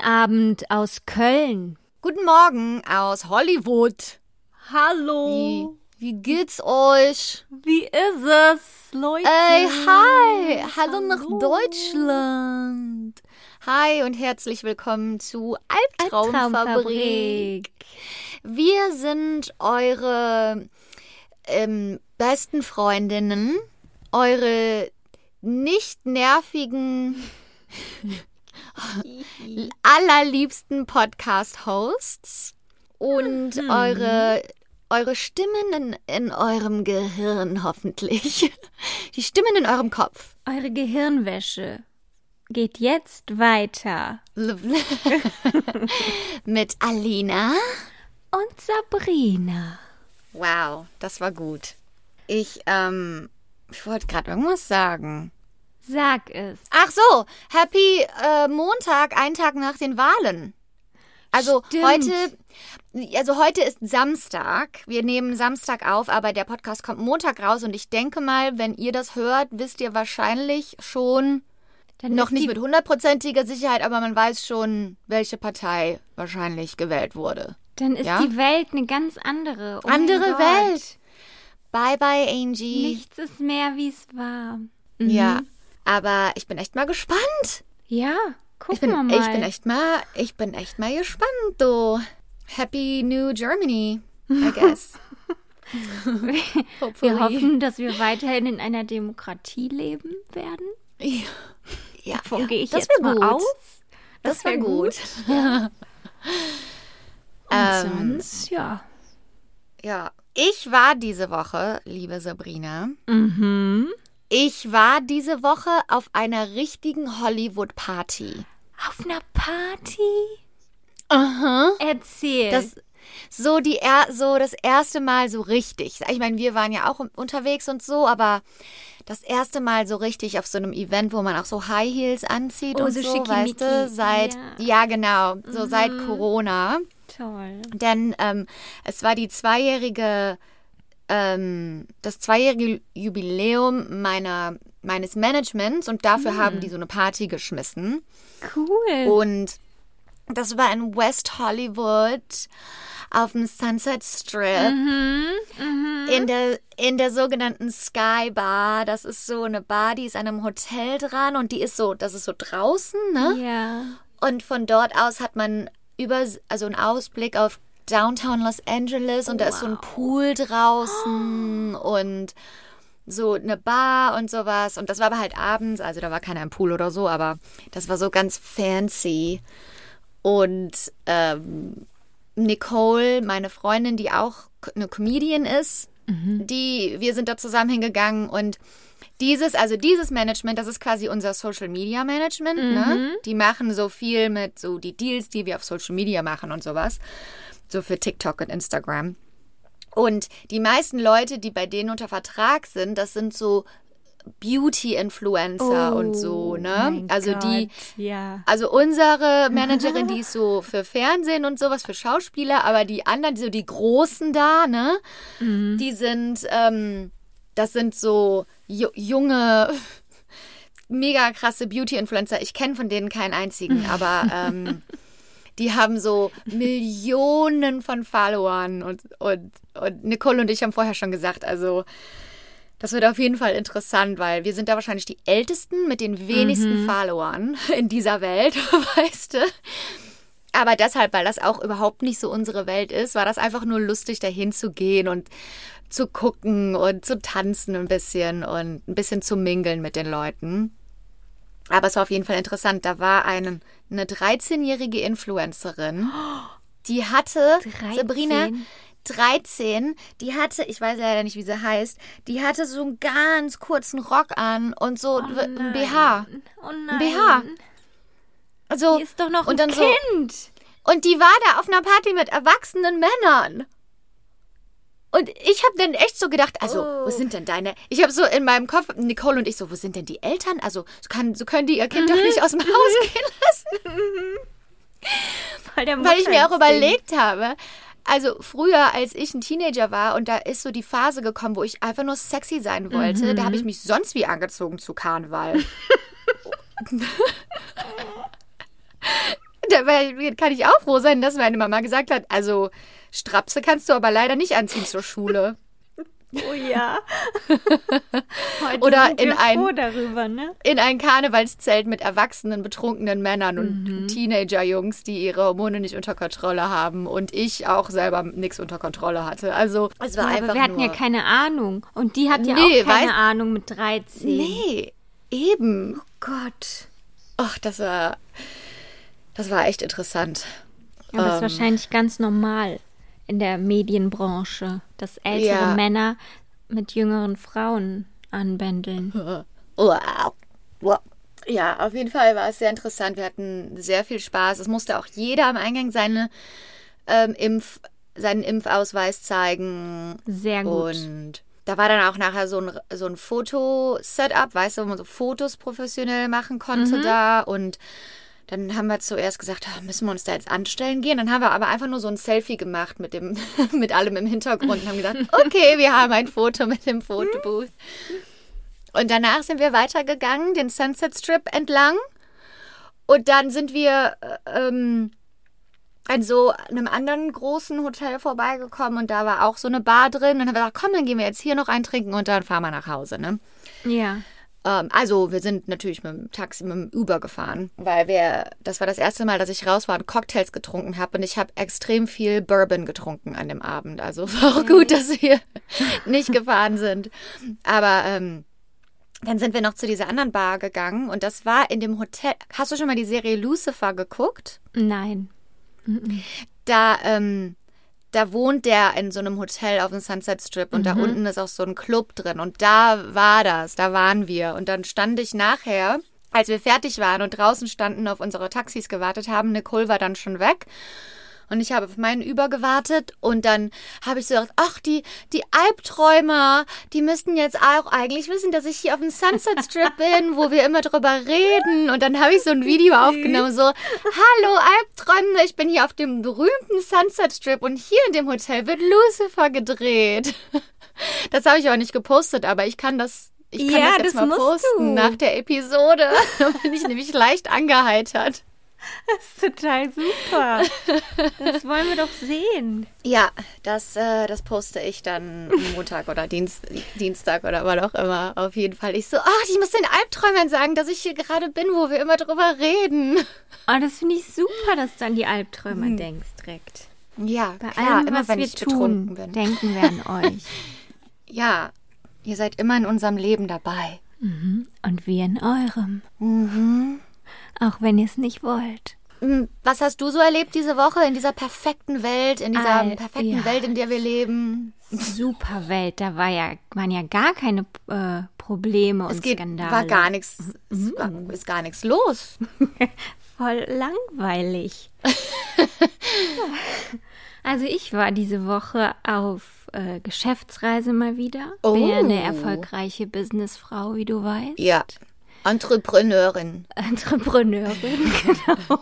Abend aus Köln. Guten Morgen aus Hollywood. Hallo. Wie, wie geht's euch? Wie ist es, Leute? Ey, hi. Hallo, Hallo. nach Deutschland. Hi und herzlich willkommen zu Albtraumfabrik. Albtraumfabrik. Wir sind eure ähm, besten Freundinnen, eure nicht nervigen, allerliebsten Podcast-Hosts und hm. eure, eure Stimmen in, in eurem Gehirn hoffentlich. Die Stimmen in eurem Kopf. Eure Gehirnwäsche geht jetzt weiter. Mit Alina und Sabrina. Wow, das war gut. Ich, ähm, ich wollte gerade irgendwas sagen. Sag es. Ach so, Happy äh, Montag, ein Tag nach den Wahlen. Also Stimmt. heute, also heute ist Samstag. Wir nehmen Samstag auf, aber der Podcast kommt Montag raus und ich denke mal, wenn ihr das hört, wisst ihr wahrscheinlich schon Dann noch nicht mit hundertprozentiger Sicherheit, aber man weiß schon, welche Partei wahrscheinlich gewählt wurde. Dann ist ja? die Welt eine ganz andere. Oh andere Welt. Bye bye, Angie. Nichts ist mehr, wie es war. Mhm. Ja, aber ich bin echt mal gespannt. Ja, gucken ich bin, wir mal. Ich bin echt mal, ich bin echt mal gespannt, du. Happy New Germany, I guess. wir hoffen, dass wir weiterhin in einer Demokratie leben werden. Ja, ja davon ja, gehe ich jetzt mal gut. aus. Das, das wäre gut. gut. Ja. Und ähm, sonst, ja. Ja, ich war diese Woche, liebe Sabrina. Mhm. Ich war diese Woche auf einer richtigen Hollywood-Party. Auf einer Party? Aha. Erzähl. Das, so, die er, so das erste Mal so richtig. Ich meine, wir waren ja auch unterwegs und so, aber das erste Mal so richtig auf so einem Event, wo man auch so High Heels anzieht oh, und so, so weißt du, seit, ja, ja genau, so mhm. seit Corona. Toll. Denn ähm, es war die zweijährige, ähm, das zweijährige Jubiläum meiner, meines Managements und dafür mhm. haben die so eine Party geschmissen. Cool. Und das war in West Hollywood auf dem Sunset Strip mhm, mh. in der in der sogenannten Sky Bar. Das ist so eine Bar, die ist an einem Hotel dran und die ist so, das ist so draußen, ne? Ja. Und von dort aus hat man über, also einen Ausblick auf Downtown Los Angeles und da ist so ein Pool draußen oh. und so eine Bar und sowas. Und das war aber halt abends, also da war keiner im Pool oder so, aber das war so ganz fancy. Und ähm, Nicole, meine Freundin, die auch eine Comedian ist, mhm. die, wir sind da zusammen hingegangen und dieses, also dieses Management, das ist quasi unser Social Media Management. Ne? Mhm. Ne? Die machen so viel mit so die Deals, die wir auf Social Media machen und sowas. So für TikTok und Instagram. Und die meisten Leute, die bei denen unter Vertrag sind, das sind so Beauty-Influencer oh, und so, ne? Also Gott, die, ja. also unsere Managerin, die ist so für Fernsehen und sowas, für Schauspieler, aber die anderen, so die Großen da, ne? Mhm. Die sind, ähm, das sind so junge, mega krasse Beauty-Influencer. Ich kenne von denen keinen einzigen, aber ähm, die haben so Millionen von Followern und, und, und Nicole und ich haben vorher schon gesagt, also das wird auf jeden Fall interessant, weil wir sind da wahrscheinlich die Ältesten mit den wenigsten mhm. Followern in dieser Welt, weißt du. Aber deshalb, weil das auch überhaupt nicht so unsere Welt ist, war das einfach nur lustig, dahin zu gehen und zu gucken und zu tanzen ein bisschen und ein bisschen zu mingeln mit den Leuten. Aber es war auf jeden Fall interessant. Da war eine, eine 13-jährige Influencerin, die hatte, 13? Sabrina, 13, die hatte, ich weiß leider nicht, wie sie heißt, die hatte so einen ganz kurzen Rock an und so oh ein BH. Oh nein. Ein BH. Also, Die ist doch noch und ein dann so, Kind. Und die war da auf einer Party mit erwachsenen Männern. Und ich habe dann echt so gedacht, also, Oh. wo sind denn deine? Ich habe so in meinem Kopf, Nicole und ich so, wo sind denn die Eltern? Also, so, kann, so können die ihr Kind doch nicht aus dem Haus gehen lassen. Weil, der Weil ich mir auch überlegt habe, also früher, als ich ein Teenager war und da ist so die Phase gekommen, wo ich einfach nur sexy sein wollte, da habe ich mich sonst wie angezogen zu Karneval. Dabei kann ich auch froh sein, dass meine Mama gesagt hat, also Strapse kannst du aber leider nicht anziehen zur Schule. Oh ja. Heute Oder in ein- darüber, ne? In ein Karnevalszelt mit erwachsenen, betrunkenen Männern und Mhm. Teenager-Jungs, die ihre Hormone nicht unter Kontrolle haben und ich auch selber nichts unter Kontrolle hatte. Also es war Ja, einfach aber wir hatten ja keine Ahnung. Und die hat ja Nee, auch keine weiß- Ahnung mit 13. Nee, eben. Oh Gott. Ach, das war, das war echt interessant. Aber das ist Ähm, wahrscheinlich ganz normal in der Medienbranche, dass ältere Ja. Männer mit jüngeren Frauen anbändeln. Ja, auf jeden Fall war es sehr interessant. Wir hatten sehr viel Spaß. Es musste auch jeder am Eingang seine, ähm, Impf, seinen Impfausweis zeigen. Sehr gut. Und da war dann auch nachher so ein, so ein Foto-Setup, weißt du, wo man so Fotos professionell machen konnte Mhm. da. Und dann haben wir zuerst gesagt, ah, müssen wir uns da jetzt anstellen gehen? Dann haben wir aber einfach nur so ein Selfie gemacht mit, dem, mit allem im Hintergrund und haben gedacht, okay, wir haben ein Foto mit dem Fotobooth. Und danach sind wir weitergegangen, den Sunset Strip entlang. Und dann sind wir äh, ähm, an so einem anderen großen Hotel vorbeigekommen und da war auch so eine Bar drin. Und dann haben wir gesagt, komm, dann gehen wir jetzt hier noch eintrinken und dann fahren wir nach Hause. Ne? Ja. Ähm, also wir sind natürlich mit dem Taxi, mit dem Uber gefahren, weil wir, das war das erste Mal, dass ich raus war und Cocktails getrunken habe und ich habe extrem viel Bourbon getrunken an dem Abend. Also war auch gut, dass wir nicht gefahren sind. Aber ähm, dann sind wir noch zu dieser anderen Bar gegangen und das war in dem Hotel. Hast du schon mal die Serie Lucifer geguckt? Nein. Da, ähm, da wohnt der in so einem Hotel auf dem Sunset Strip und da unten ist auch so ein Club drin und da war das, da waren wir. Und dann stand ich nachher, als wir fertig waren und draußen standen, auf unsere Taxis gewartet haben, Nicole war dann schon weg und ich habe auf meinen Über gewartet und dann habe ich so gedacht, ach, die, die Albträumer, die müssten jetzt auch eigentlich wissen, dass ich hier auf dem Sunset Strip bin, wo wir immer drüber reden. Und dann habe ich so ein Video aufgenommen, so, hallo Albträume, ich bin hier auf dem berühmten Sunset Strip und hier in dem Hotel wird Lucifer gedreht. Das habe ich aber nicht gepostet, aber ich kann das, ich kann Ja, das jetzt das mal posten du. nach der Episode. Da bin ich nämlich leicht angeheitert. Das ist total super. Das wollen wir doch sehen. Ja, das, äh, das poste ich dann Montag oder Dienst, Dienstag oder wann auch immer. Auf jeden Fall. Ich so, ach, ich muss den Albträumern sagen, dass ich hier gerade bin, wo wir immer drüber reden. Oh, das finde ich super, dass du an die Albträumer denkst direkt. Ja, Bei klar, allem, immer was wenn wir ich betrunken tun, bin. denken wir an euch. Ja, ihr seid immer in unserem Leben dabei. Und wir in eurem. Mhm. Auch wenn ihr es nicht wollt. Hm, Was hast du so erlebt diese Woche in dieser perfekten Welt, in dieser Al- perfekten ja. Welt, in der wir leben? Super Welt, da war ja, waren ja gar keine äh, Probleme und Es geht, Skandale. war gar nichts, war, ist gar nichts los. Voll langweilig. also ich war diese Woche auf äh, Geschäftsreise mal wieder. Oh. Bin ja eine erfolgreiche Businessfrau, wie du weißt. Ja, Entrepreneurin. Entrepreneurin, genau.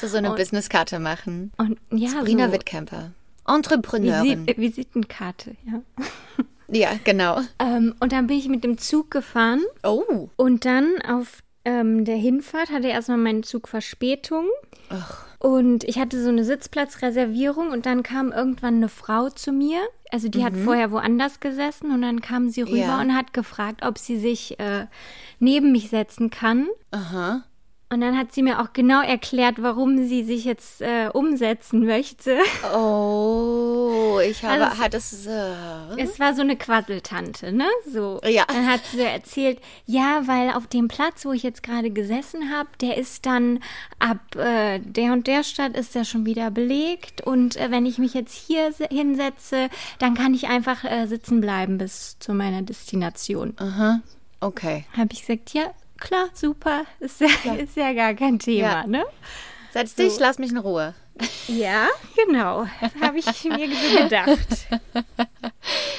Du so eine Businesskarte machen? Und ja, Sabrina so Wittkämper. Entrepreneurin. Visi Visitenkarte, ja. Ja, genau. Ähm, und dann bin ich mit dem Zug gefahren Oh. und dann auf ähm, der Hinfahrt hatte erstmal mein Zug Verspätung. Und ich hatte so eine Sitzplatzreservierung und dann kam irgendwann eine Frau zu mir. Also die hat vorher woanders gesessen und dann kam sie rüber Ja. und hat gefragt, ob sie sich äh, neben mich setzen kann. Aha. Und dann hat sie mir auch genau erklärt, warum sie sich jetzt äh, umsetzen möchte. Oh, ich habe, Also es- hat es, äh, Es war so eine Quasseltante, ne? So. Ja. Dann hat sie erzählt, ja, weil auf dem Platz, wo ich jetzt gerade gesessen habe, der ist dann ab äh, der und der Stadt ist der schon wieder belegt und äh, wenn ich mich jetzt hier se- hinsetze, dann kann ich einfach äh, sitzen bleiben bis zu meiner Destination. aha, okay. Habe ich gesagt, ja, klar, super. Ist ja, ja. Ist ja gar kein Thema, ja. ne? Setz dich, so. lass mich in Ruhe. Ja, genau. Das habe ich mir so gedacht.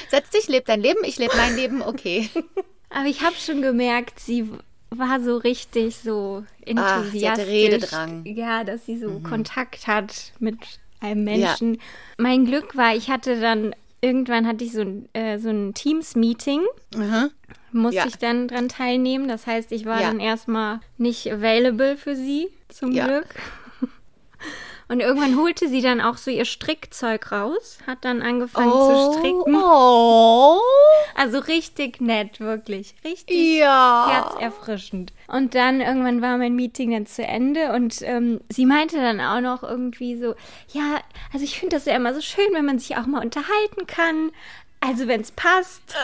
Setz dich, leb dein Leben, ich lebe mein Leben, okay. Aber ich habe schon gemerkt, sie war so richtig so enthusiastisch. Ach, sie hatte Rededrang. Ja, dass sie so mhm. Kontakt hat mit einem Menschen. Ja. Mein Glück war, ich hatte dann irgendwann hatte ich so, äh, so ein Teams-Meeting. Mhm. Musste ja. ich dann dran teilnehmen. Das heißt, ich war ja. dann erstmal nicht available für sie, zum Glück. Und irgendwann holte sie dann auch so ihr Strickzeug raus, hat dann angefangen oh, zu stricken. Oh. Also richtig nett, wirklich. Richtig ja. herzerfrischend. Und dann irgendwann war mein Meeting dann zu Ende und ähm, sie meinte dann auch noch irgendwie so, ja, also ich finde das ja immer so schön, wenn man sich auch mal unterhalten kann. Also wenn es passt.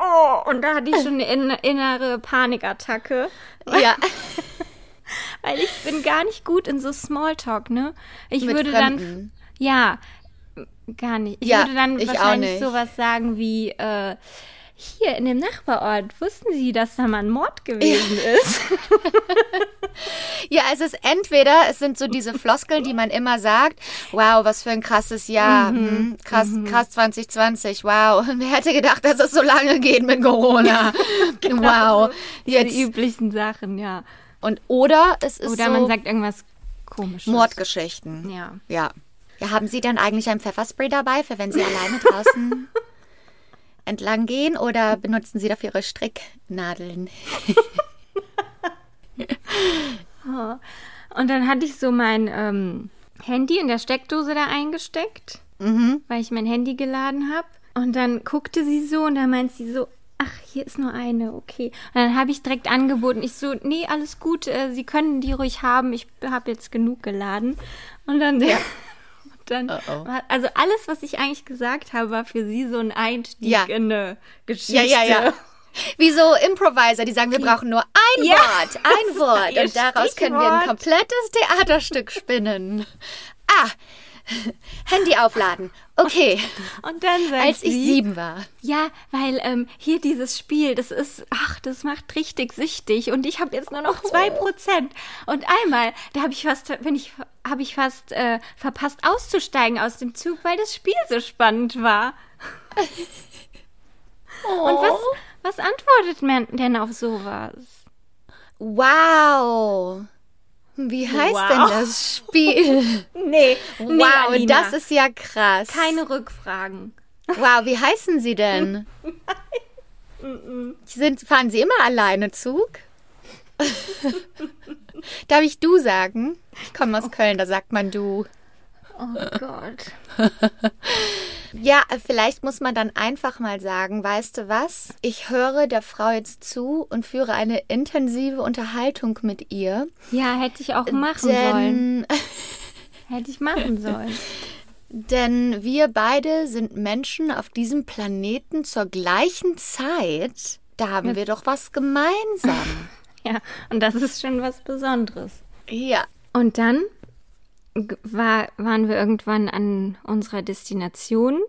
Oh, und da hatte ich schon eine innere Panikattacke. Ja. Weil ich bin gar nicht gut in so Smalltalk, ne? Ich Mit würde Fremden. dann. Ja, gar nicht. Ich ja, würde dann wahrscheinlich sowas sagen wie, äh, hier in dem Nachbarort, wussten Sie, dass da mal ein Mord gewesen ja. ist? ja, es ist entweder, es sind so diese Floskeln, die man immer sagt, wow, was für ein krasses Jahr, mhm. Hm, krass, mhm. krass 2020, wow. Wer hätte gedacht, dass es so lange geht mit Corona? genau, wow. Jetzt, die üblichen Sachen, ja. Und oder es ist Oder so man sagt irgendwas komisches. Mordgeschichten. Ja. Ja. Ja, haben Sie dann eigentlich ein Pfefferspray dabei, für wenn Sie alleine draußen entlang gehen oder benutzen Sie dafür Ihre Stricknadeln? Und dann hatte ich so mein ähm, Handy in der Steckdose da eingesteckt, mhm. weil ich mein Handy geladen habe. Und dann guckte sie so und dann meint sie so, ach, hier ist nur eine, okay. Und dann habe ich direkt angeboten, ich so, nee, alles gut, äh, Sie können die ruhig haben, ich habe jetzt genug geladen. Und dann, ja. dann, oh oh. also alles, was ich eigentlich gesagt habe, war für sie so ein Einstieg ja. in eine Geschichte. Ja, ja, ja. Wie so Improviser, die sagen, wir brauchen nur ein ja. Wort, ein Wort. Und daraus können wir ein komplettes Theaterstück spinnen. Ah, Handy aufladen. Okay. Und dann Als ich sie, sieben war. Ja, weil ähm, hier dieses Spiel, das ist, ach, das macht richtig süchtig und ich habe jetzt nur noch zwei Prozent. Und einmal, da habe ich fast, wenn ich, habe ich fast äh, verpasst auszusteigen aus dem Zug, weil das Spiel so spannend war. Oh. Und was, was antwortet man denn auf sowas? Wow. Wie heißt wow. denn das Spiel? nee, wow, nee, das ist ja krass. Keine Rückfragen. Wow, wie heißen Sie denn? Sind, fahren Sie immer alleine Zug? Darf ich du sagen? Ich komme aus Köln, da sagt man du. Oh Gott. ja, vielleicht muss man dann einfach mal sagen, weißt du was? Ich höre der Frau jetzt zu und führe eine intensive Unterhaltung mit ihr. Ja, hätte ich auch machen denn, sollen. hätte ich machen sollen. Denn wir beide sind Menschen auf diesem Planeten zur gleichen Zeit. Da haben das wir doch was gemeinsam. ja, und das ist schon was Besonderes. Ja. Und dann war, waren wir irgendwann an unserer Destination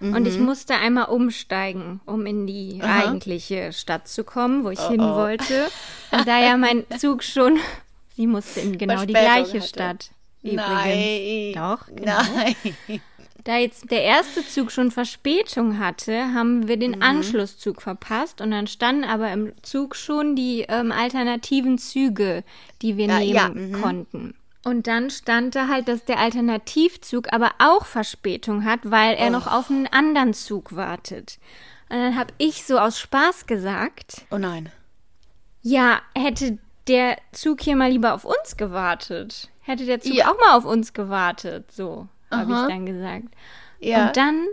mhm. und ich mhm. musste einmal umsteigen, um in die Aha. eigentliche Stadt zu kommen, wo ich oh, hin oh. wollte. Und da ja mein Zug schon, sie musste in genau die gleiche hatte. Stadt. Übrigens. Nein. Doch, genau. Nein. Da jetzt der erste Zug schon Verspätung hatte, haben wir den mhm. Anschlusszug verpasst und dann standen aber im Zug schon die ähm, alternativen Züge, die wir ja, nehmen ja, mhm. konnten. Und dann stand da halt, dass der Alternativzug aber auch Verspätung hat, weil er oh. noch auf einen anderen Zug wartet. Und dann habe ich so aus Spaß gesagt. Oh nein. Ja, hätte der Zug hier mal lieber auf uns gewartet. Hätte der Zug ja. auch mal auf uns gewartet. So habe ich dann gesagt. Ja. Und dann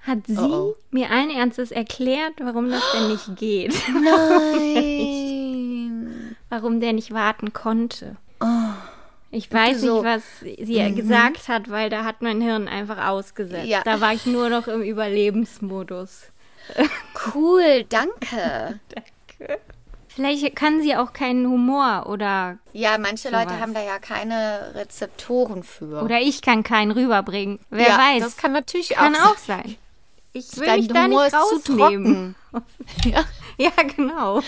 hat sie oh oh. mir allen Ernstes erklärt, warum das denn nicht geht. Nein. warum der nicht warten konnte. Ich weiß so, nicht, was sie mhm. gesagt hat, weil da hat mein Hirn einfach ausgesetzt. Ja. Da war ich nur noch im Überlebensmodus. Cool, danke. danke. Vielleicht kann sie auch keinen Humor oder. Ja, manche sowas. Leute haben da ja keine Rezeptoren für. Oder ich kann keinen rüberbringen. Wer ja, weiß. Das kann natürlich kann auch, auch sein. Ich will Dein mich Humor da nicht rausnehmen. ja. ja, genau.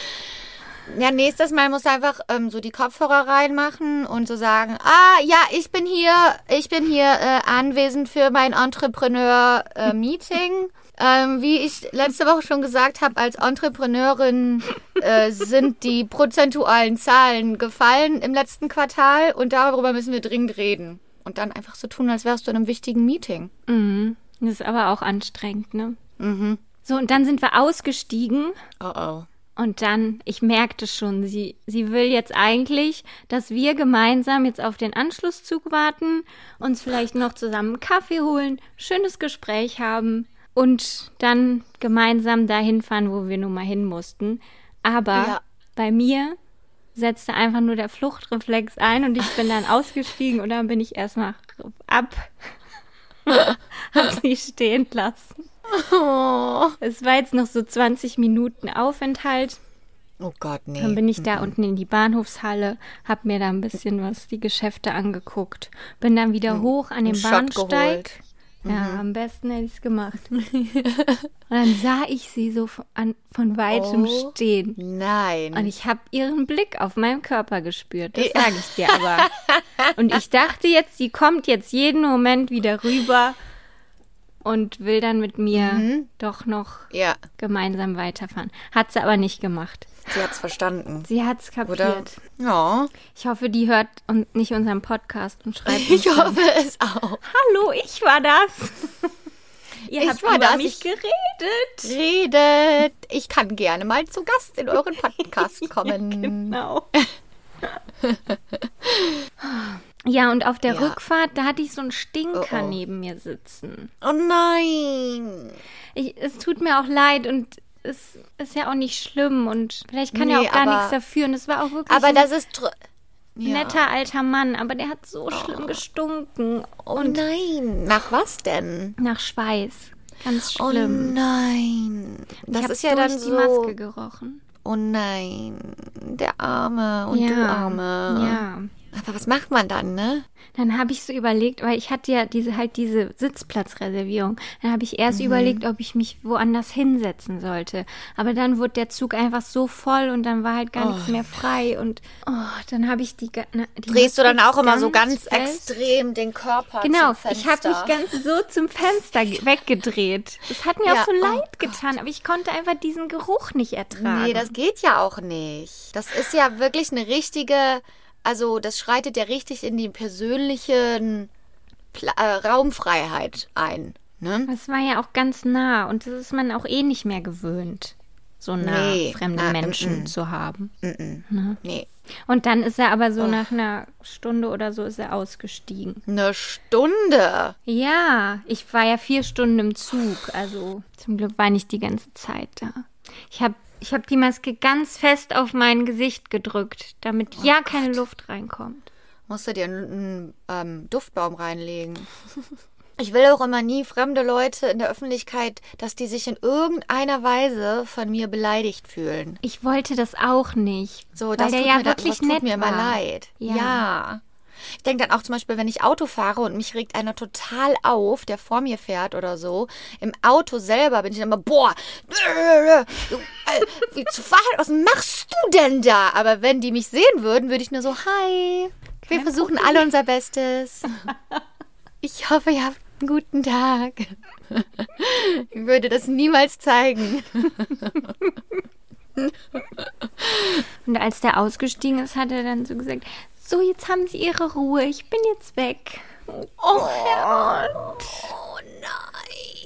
Ja, nächstes Mal musst du einfach ähm, so die Kopfhörer reinmachen und so sagen, ah, ja, ich bin hier, ich bin hier äh, anwesend für mein Entrepreneur-Meeting. ähm, wie ich letzte Woche schon gesagt habe, als Entrepreneurin äh, sind die prozentualen Zahlen gefallen im letzten Quartal und darüber müssen wir dringend reden. Und dann einfach so tun, als wärst du in einem wichtigen Meeting. Mhm. Das ist aber auch anstrengend, ne? Mhm. So, und dann sind wir ausgestiegen. Oh oh. Und dann, ich merkte schon, sie, sie will jetzt eigentlich, dass wir gemeinsam jetzt auf den Anschlusszug warten, uns vielleicht noch zusammen einen Kaffee holen, schönes Gespräch haben und dann gemeinsam dahin fahren, wo wir nun mal hin mussten. Aber Ja. bei mir setzte einfach nur der Fluchtreflex ein und ich bin dann ausgestiegen und dann bin ich erstmal ab, hab sie stehen lassen. Oh. Es war jetzt noch so 20 Minuten Aufenthalt. Oh Gott, nee. Dann bin ich da unten in die Bahnhofshalle, hab mir da ein bisschen was die Geschäfte angeguckt, bin dann wieder hoch an den Shot Bahnsteig. geholt. Ja, am besten hätte ich es gemacht. Und dann sah ich sie so von, an, von weitem Oh. stehen. Nein. Und ich habe ihren Blick auf meinem Körper gespürt. Das sage ich dir aber. Und ich dachte jetzt, sie kommt jetzt jeden Moment wieder rüber und will dann mit mir Mhm. doch noch ja, gemeinsam weiterfahren. Hat sie aber nicht gemacht. sie hat's verstanden. Sie hat's Oder? kapiert. Ja. Ich hoffe, die hört und nicht unseren Podcast und schreibt Ich dann, hoffe es auch. Hallo, ich war das. Ihr Ich habt war über das, mich ich- geredet. Redet. Ich kann gerne mal zu Gast in euren Podcast kommen. Genau. Ja, und auf der Ja. Rückfahrt, da hatte ich so einen Stinker Oh, oh. neben mir sitzen. Oh nein. Ich, es tut mir auch leid und es ist ja auch nicht schlimm und vielleicht kann er Nee, auch gar aber- nichts dafür. Und es war auch wirklich Aber das ist. Ja. netter alter Mann, aber der hat so schlimm gestunken Oh nein. Nach was denn? nach Schweiß. Ganz Oh schlimm. nein. ich Das hab ist ja dann die so. Maske gerochen. Oh nein. Der Arme und ja. du Arme. Ja. Aber was macht man dann, ne? Dann habe ich so überlegt, weil ich hatte ja diese halt diese Sitzplatzreservierung. Dann habe ich erst Mhm. überlegt, ob ich mich woanders hinsetzen sollte. Aber dann wurde der Zug einfach so voll und dann war halt gar nichts mehr frei und oh, dann habe ich die, na, die Drehst du dann auch immer so ganz fest. extrem den Körper Genau, ich habe mich ganz so zum Fenster ge- weggedreht. Das hat mir Ja, auch so oh leid getan, aber ich konnte einfach diesen Geruch nicht ertragen. Nee, das geht ja auch nicht. Das ist ja wirklich eine richtige, also das schreitet ja richtig in die persönliche äh, Raumfreiheit ein. Ne? Das war ja auch ganz nah und das ist man auch eh nicht mehr gewöhnt, so nah Nee, fremde na, Menschen mm, mm. zu haben. Nee. Und dann ist er aber so nach einer Stunde oder so ist er ausgestiegen. Eine Stunde. Ja, ich war ja vier Stunden im Zug, also zum Glück war ich nicht die ganze Zeit da. Ich habe ich hab die Maske ganz fest auf mein Gesicht gedrückt, damit ja keine Luft reinkommt. Musst du dir einen, ähm, Duftbaum reinlegen. Ich will auch immer nie fremde Leute in der Öffentlichkeit, dass die sich in irgendeiner Weise von mir beleidigt fühlen. Ich wollte das auch nicht, So, weil das der tut ja mir, da- wirklich das tut nett mir immer war. leid. Ja. Ja. Ich denke dann auch zum Beispiel, wenn ich Auto fahre und mich regt einer total auf, der vor mir fährt oder so. Im Auto selber bin ich dann immer, boah, äh, du, äh, wie zu fahren, was machst du denn da? Aber wenn die mich sehen würden, würde ich nur so, hi, wir versuchen alle unser Bestes. Ich hoffe, ihr habt einen guten Tag. Ich würde das niemals zeigen. Und als der ausgestiegen ist, hat er dann so gesagt, so, jetzt haben Sie Ihre Ruhe, ich bin jetzt weg. Oh, Herrgott. Oh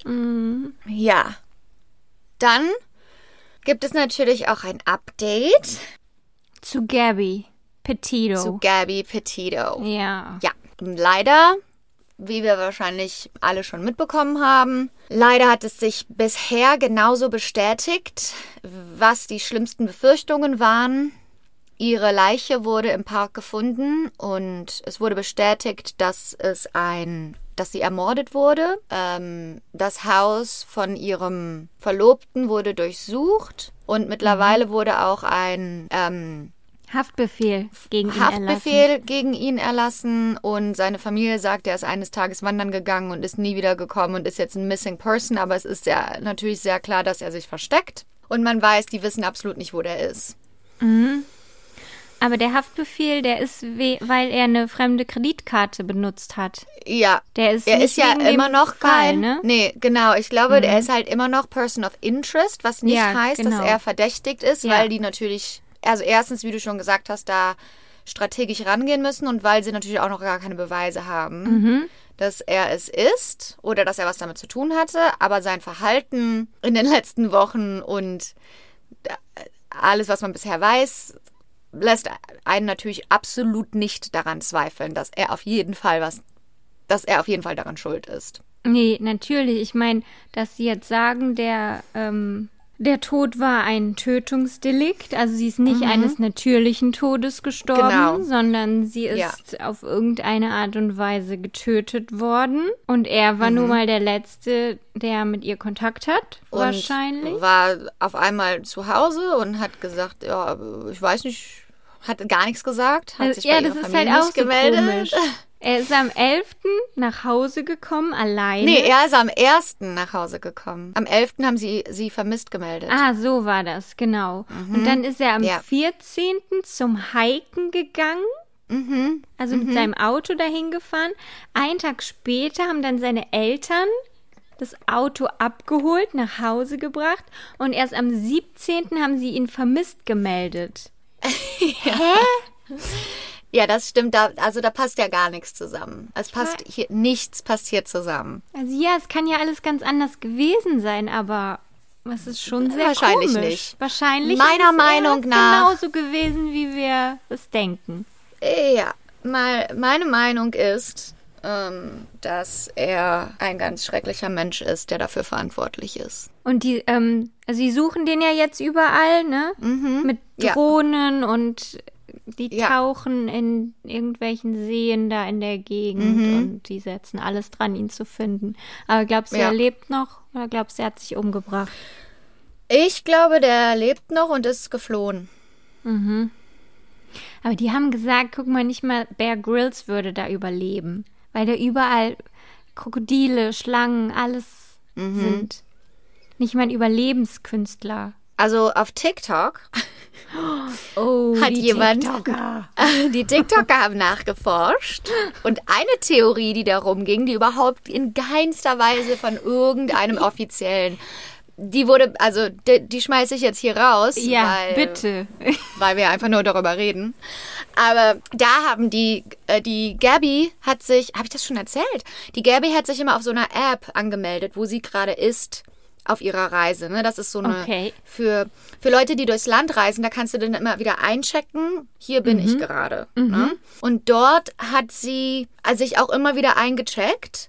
nein. Ja. Dann gibt es natürlich auch ein Update Zu Gabby Petito. zu Gabby Petito. ja. Ja, leider, wie wir wahrscheinlich alle schon mitbekommen haben, leider hat es sich bisher genauso bestätigt, was die schlimmsten Befürchtungen waren. Ihre Leiche wurde im Park gefunden und es wurde bestätigt, dass es ein, dass sie ermordet wurde. Ähm, das Haus von ihrem Verlobten wurde durchsucht und mittlerweile wurde auch ein ähm, Haftbefehl gegen ihn erlassen. Haftbefehl gegen ihn erlassen und seine Familie sagt, er ist eines Tages wandern gegangen und ist nie wieder gekommen und ist jetzt ein Missing Person, aber es ist sehr, natürlich sehr klar, dass er sich versteckt und man weiß, die wissen absolut nicht, wo der ist. Aber der Haftbefehl, der ist, we weil er eine fremde Kreditkarte benutzt hat. Ja. Der ist er nicht ist ja immer noch Fall, kein. ne? Nee, genau. Ich glaube, er ist halt immer noch Person of Interest, was nicht Ja, heißt, genau. dass er verdächtigt ist, Ja. weil die natürlich, also erstens, wie du schon gesagt hast, da strategisch rangehen müssen und weil sie natürlich auch noch gar keine Beweise haben, Mhm. dass er es ist oder dass er was damit zu tun hatte. Aber sein Verhalten in den letzten Wochen und da- alles, was man bisher weiß, lässt einen natürlich absolut nicht daran zweifeln, dass er auf jeden Fall was, dass er auf jeden Fall daran schuld ist. Nee, natürlich. Ich meine, dass sie jetzt sagen, der, ähm, der Tod war ein Tötungsdelikt. Also sie ist nicht eines natürlichen Todes gestorben, Genau. sondern sie ist auf irgendeine Art und Weise getötet worden. Und er war nun mal der Letzte, der mit ihr Kontakt hat, Und wahrscheinlich. war auf einmal zu Hause und hat gesagt, ja, ich weiß nicht, hat gar nichts gesagt, hat sich ja, bei das ihrer ist Familie halt auch nicht so gemeldet. komisch. Er ist am 11. nach Hause gekommen, alleine. Nee, er ist am 1. nach Hause gekommen. Am 11. haben sie sie vermisst gemeldet. Ah, so war das, genau. Und dann ist er am Mhm. Ja. 14. zum Hiken gegangen. Mhm. Also mit seinem Auto dahin gefahren. Einen Tag später haben dann seine Eltern das Auto abgeholt, nach Hause gebracht und erst am 17. haben sie ihn vermisst gemeldet. Ja, das stimmt. Da, also da passt ja gar nichts zusammen. Es passt hier, nichts passt hier zusammen. Also ja, es kann ja alles ganz anders gewesen sein, aber es ist schon sehr Wahrscheinlich komisch. nicht. Wahrscheinlich Meiner ist es Meinung eher nach- genauso gewesen, wie wir es denken. Ja, mal, meine Meinung ist, ähm, dass er ein ganz schrecklicher Mensch ist, der dafür verantwortlich ist. Und die, ähm, also sie suchen den ja jetzt überall, ne? Mit Ja. Drohnen und die Ja. tauchen in irgendwelchen Seen da in der Gegend und die setzen alles dran, ihn zu finden. Aber glaubst du, Ja. er lebt noch oder glaubst du, er hat sich umgebracht? Ich glaube, der lebt noch und ist geflohen. Aber die haben gesagt, guck mal, nicht mal Bear Grylls würde da überleben, weil da überall Krokodile, Schlangen, alles sind. Nicht mal ein Überlebenskünstler. Also auf TikTok Oh, Hat die jemand- TikToker. Die TikToker haben nachgeforscht und eine Theorie, die darum ging, die überhaupt in keinster Weise von irgendeinem offiziellen, die wurde, also die, die schmeiße ich jetzt hier raus, Ja, weil, bitte. weil wir einfach nur darüber reden. Aber da haben die, äh, die Gabby hat sich, habe ich das schon erzählt? Die Gabby hat sich immer auf so einer App angemeldet, wo sie gerade ist auf ihrer Reise. Ne? Das ist so eine Okay. für, für Leute, die durchs Land reisen, da kannst du dann immer wieder einchecken, hier bin ich gerade. Ne? Und dort hat sie also sich auch immer wieder eingecheckt.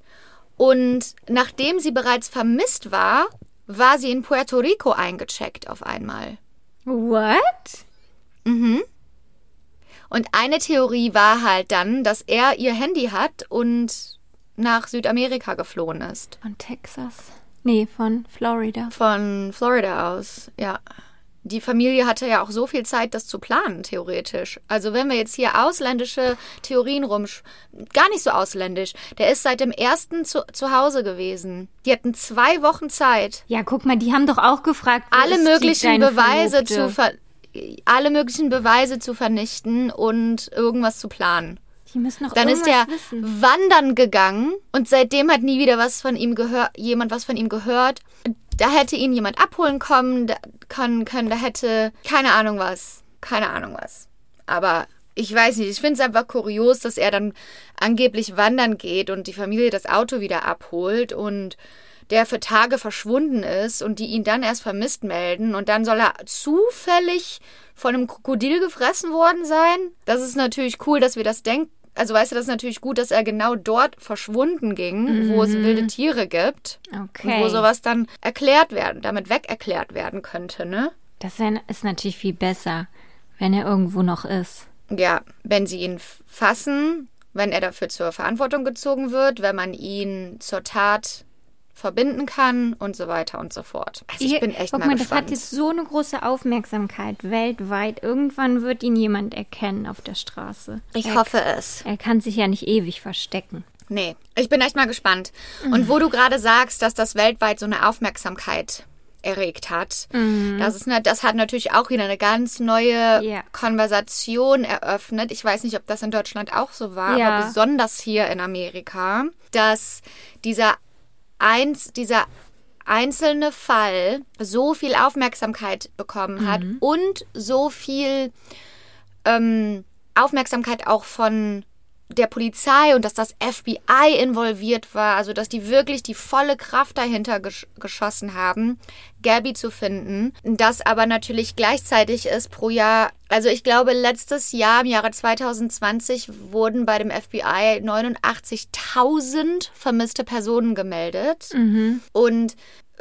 Und nachdem sie bereits vermisst war, war sie in Puerto Rico eingecheckt auf einmal. What? Und eine Theorie war halt dann, dass er ihr Handy hat und nach Südamerika geflohen ist. Von Texas? Nee, von Florida. Von Florida aus, ja. Die Familie hatte ja auch so viel Zeit, das zu planen, theoretisch. Also wenn wir jetzt hier ausländische Theorien rumsch... Gar nicht so ausländisch. Der ist seit dem ersten zu, zu Hause gewesen. Die hatten zwei Wochen Zeit, Ja, guck mal, die haben doch auch gefragt, alle möglichen Beweise Verlobte? zu ver alle möglichen Beweise zu vernichten und irgendwas zu planen. Die müssen doch Dann ist er wissen. wandern gegangen und seitdem hat nie wieder was von ihm gehört, jemand was von ihm gehört. Da hätte ihn jemand abholen kommen, da, können, können, da hätte keine Ahnung was, keine Ahnung was. Aber ich weiß nicht, ich finde es einfach kurios, dass er dann angeblich wandern geht und die Familie das Auto wieder abholt und der für Tage verschwunden ist und die ihn dann erst vermisst melden und dann soll er zufällig von einem Krokodil gefressen worden sein. Das ist natürlich cool, dass wir das denken. Also weißt du, das ist natürlich gut, dass er genau dort verschwunden ging, wo es wilde Tiere gibt Okay. und wo sowas dann erklärt werden, damit weg erklärt werden könnte, ne? Das ist natürlich viel besser, wenn er irgendwo noch ist. Ja, wenn sie ihn fassen, wenn er dafür zur Verantwortung gezogen wird, wenn man ihn zur Tat verbinden kann und so weiter und so fort. Also ich bin echt guck mal, mal, das hat jetzt so eine große Aufmerksamkeit weltweit. Irgendwann wird ihn jemand erkennen auf der Straße. ich er, hoffe es. Er kann sich ja nicht ewig verstecken. Nee, ich bin echt mal gespannt. Und wo du gerade sagst, dass das weltweit so eine Aufmerksamkeit erregt hat. Mhm. Das, ist eine, das hat natürlich auch wieder eine ganz neue yeah. Konversation eröffnet. Ich weiß nicht, ob das in Deutschland auch so war, ja. aber besonders hier in Amerika, dass dieser eins, dieser einzelne Fall so viel Aufmerksamkeit bekommen hat mhm. und so viel ähm, Aufmerksamkeit auch von der Polizei und dass das FBI involviert war, also dass die wirklich die volle Kraft dahinter gesch geschossen haben, Gabby zu finden. Das aber natürlich gleichzeitig ist pro Jahr, also ich glaube letztes Jahr im Jahre 2020 wurden bei dem FBI 89.000 vermisste Personen gemeldet mhm. und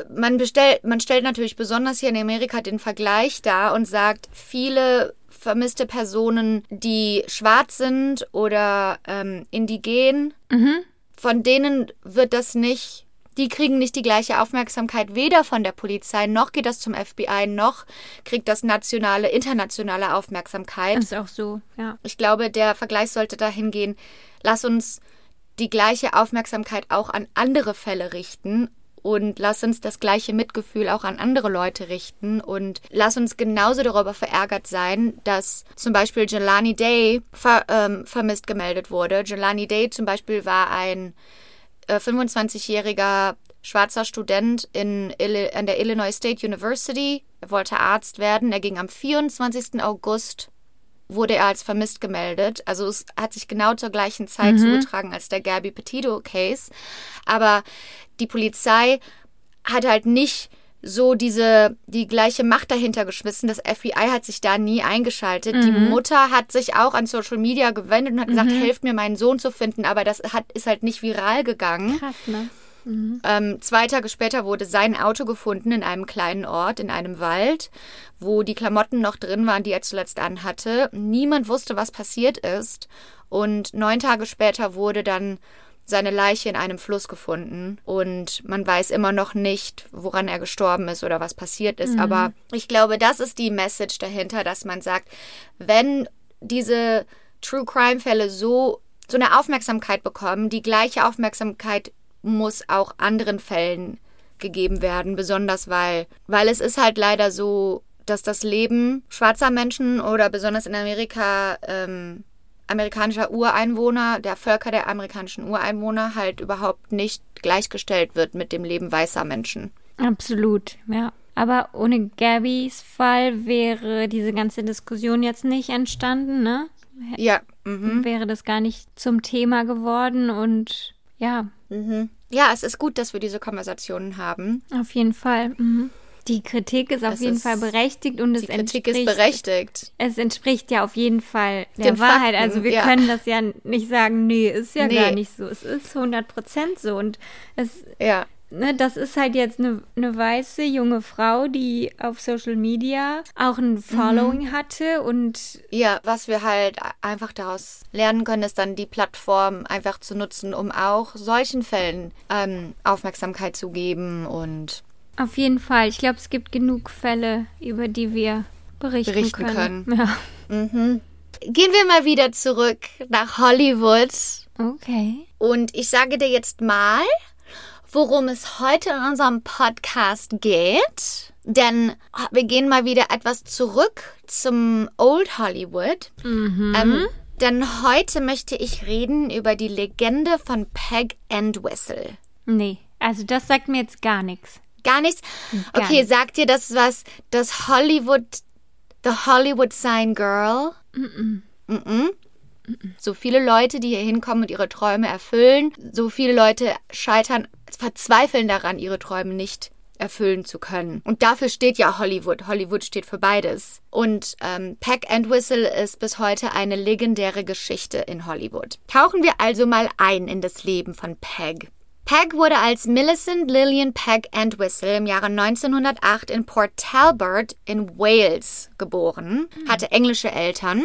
man bestellt, man stellt natürlich besonders hier in Amerika den Vergleich dar und sagt, viele vermisste Personen, die schwarz sind oder ähm, indigen, mhm. von denen wird das nicht, die kriegen nicht die gleiche Aufmerksamkeit, weder von der Polizei, noch geht das zum FBI, noch kriegt das nationale, internationale Aufmerksamkeit. Ist auch so, ja. Ich glaube, der Vergleich sollte dahin gehen, lass uns die gleiche Aufmerksamkeit auch an andere Fälle richten und lass uns das gleiche Mitgefühl auch an andere Leute richten und lass uns genauso darüber verärgert sein, dass zum Beispiel Jelani Day ver, ähm, vermisst gemeldet wurde. Jelani Day zum Beispiel war ein äh, 25-jähriger schwarzer Student in, an der Illinois State University. Er wollte Arzt werden. Er ging am 24. August wurde er als vermisst gemeldet. Also es hat sich genau zur gleichen Zeit mhm. zugetragen als der Gabby Petito Case. Aber die Polizei hat halt nicht so diese die gleiche Macht dahinter geschmissen. Das FBI hat sich da nie eingeschaltet. Mhm. Die Mutter hat sich auch an Social Media gewendet und hat gesagt, mhm. helft mir meinen Sohn zu finden, aber das hat ist halt nicht viral gegangen. Krass, ne? Mhm. Ähm, zwei Tage später wurde sein Auto gefunden in einem kleinen Ort, in einem Wald, wo die Klamotten noch drin waren, die er zuletzt anhatte. Niemand wusste, was passiert ist. Und neun Tage später wurde dann seine Leiche in einem Fluss gefunden und man weiß immer noch nicht, woran er gestorben ist oder was passiert ist. Mhm. Aber ich glaube, das ist die Message dahinter, dass man sagt, wenn diese True Crime Fälle so so eine Aufmerksamkeit bekommen, die gleiche Aufmerksamkeit muss auch anderen Fällen gegeben werden, besonders weil weil es ist halt leider so, dass das Leben schwarzer Menschen oder besonders in Amerika ähm, amerikanischer Ureinwohner, der Völker der amerikanischen Ureinwohner halt überhaupt nicht gleichgestellt wird mit dem Leben weißer Menschen. Absolut, ja. Aber ohne Gabys Fall wäre diese ganze Diskussion jetzt nicht entstanden, ne? Ja. Mhm. Wäre das gar nicht zum Thema geworden und ja. Mhm. Ja, es ist gut, dass wir diese Konversationen haben. Auf jeden Fall. Mhm. Die Kritik ist auf jeden ist, Fall berechtigt und es Kritik ist berechtigt. Es entspricht ja auf jeden Fall der Den Wahrheit. Fakten, also wir ja. können das ja nicht sagen, nee, ist ja nee. gar nicht so. Es ist 100 Prozent so und es, ja. Ne, das ist halt jetzt eine, eine weiße junge Frau, die auf Social Media auch ein Following mhm. hatte und ja, was wir halt einfach daraus lernen können, ist dann die Plattform einfach zu nutzen, um auch solchen Fällen ähm, Aufmerksamkeit zu geben und auf jeden Fall. Ich glaube, es gibt genug Fälle, über die wir berichten, berichten können. können. Ja. Mhm. Gehen wir mal wieder zurück nach Hollywood. Okay. Und ich sage dir jetzt mal, worum es heute in unserem Podcast geht. Denn wir gehen mal wieder etwas zurück zum Old Hollywood. Mhm. Ähm, denn heute möchte ich reden über die Legende von Peg and Whistle. Nee, also das sagt mir jetzt gar nichts. Gar nichts? Gar okay, sagt dir das was, das Hollywood, The Hollywood Sign Girl? Mm, -mm. Mm so viele Leute, die hier hinkommen und ihre Träume erfüllen, so viele Leute scheitern, verzweifeln daran, ihre Träume nicht erfüllen zu können. Und dafür steht ja Hollywood. Hollywood steht für beides. Und ähm, Peck and Whistle ist bis heute eine legendäre Geschichte in Hollywood. Tauchen wir also mal ein in das Leben von Peg. Peg wurde als Millicent Lillian Peg Entwistle im Jahre 1908 in Port Talbot in Wales geboren, hatte englische Eltern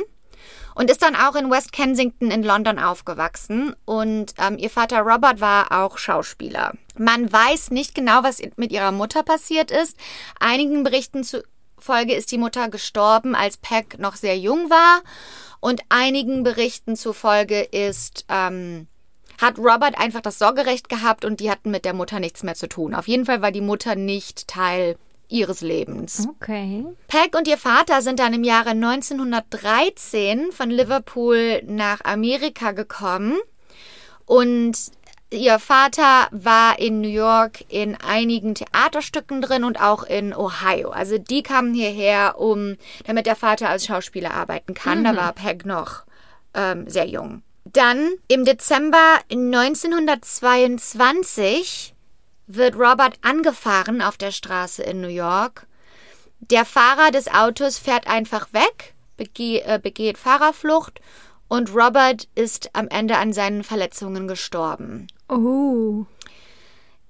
und ist dann auch in West Kensington in London aufgewachsen. Und ähm, ihr Vater Robert war auch Schauspieler. Man weiß nicht genau, was mit ihrer Mutter passiert ist. Einigen Berichten zufolge ist die Mutter gestorben, als Peg noch sehr jung war. Und einigen Berichten zufolge ist ähm, hat Robert einfach das Sorgerecht gehabt und die hatten mit der Mutter nichts mehr zu tun. Auf jeden Fall war die Mutter nicht Teil ihres Lebens. Okay. Peg und ihr Vater sind dann im Jahre 1913 von Liverpool nach Amerika gekommen und ihr Vater war in New York in einigen Theaterstücken drin und auch in Ohio. Also die kamen hierher, um damit der Vater als Schauspieler arbeiten kann. Mhm. Da war Peg noch ähm, sehr jung. Dann im Dezember 1922 wird Robert angefahren auf der Straße in New York. Der Fahrer des Autos fährt einfach weg, bege äh, begeht Fahrerflucht und Robert ist am Ende an seinen Verletzungen gestorben. Oh.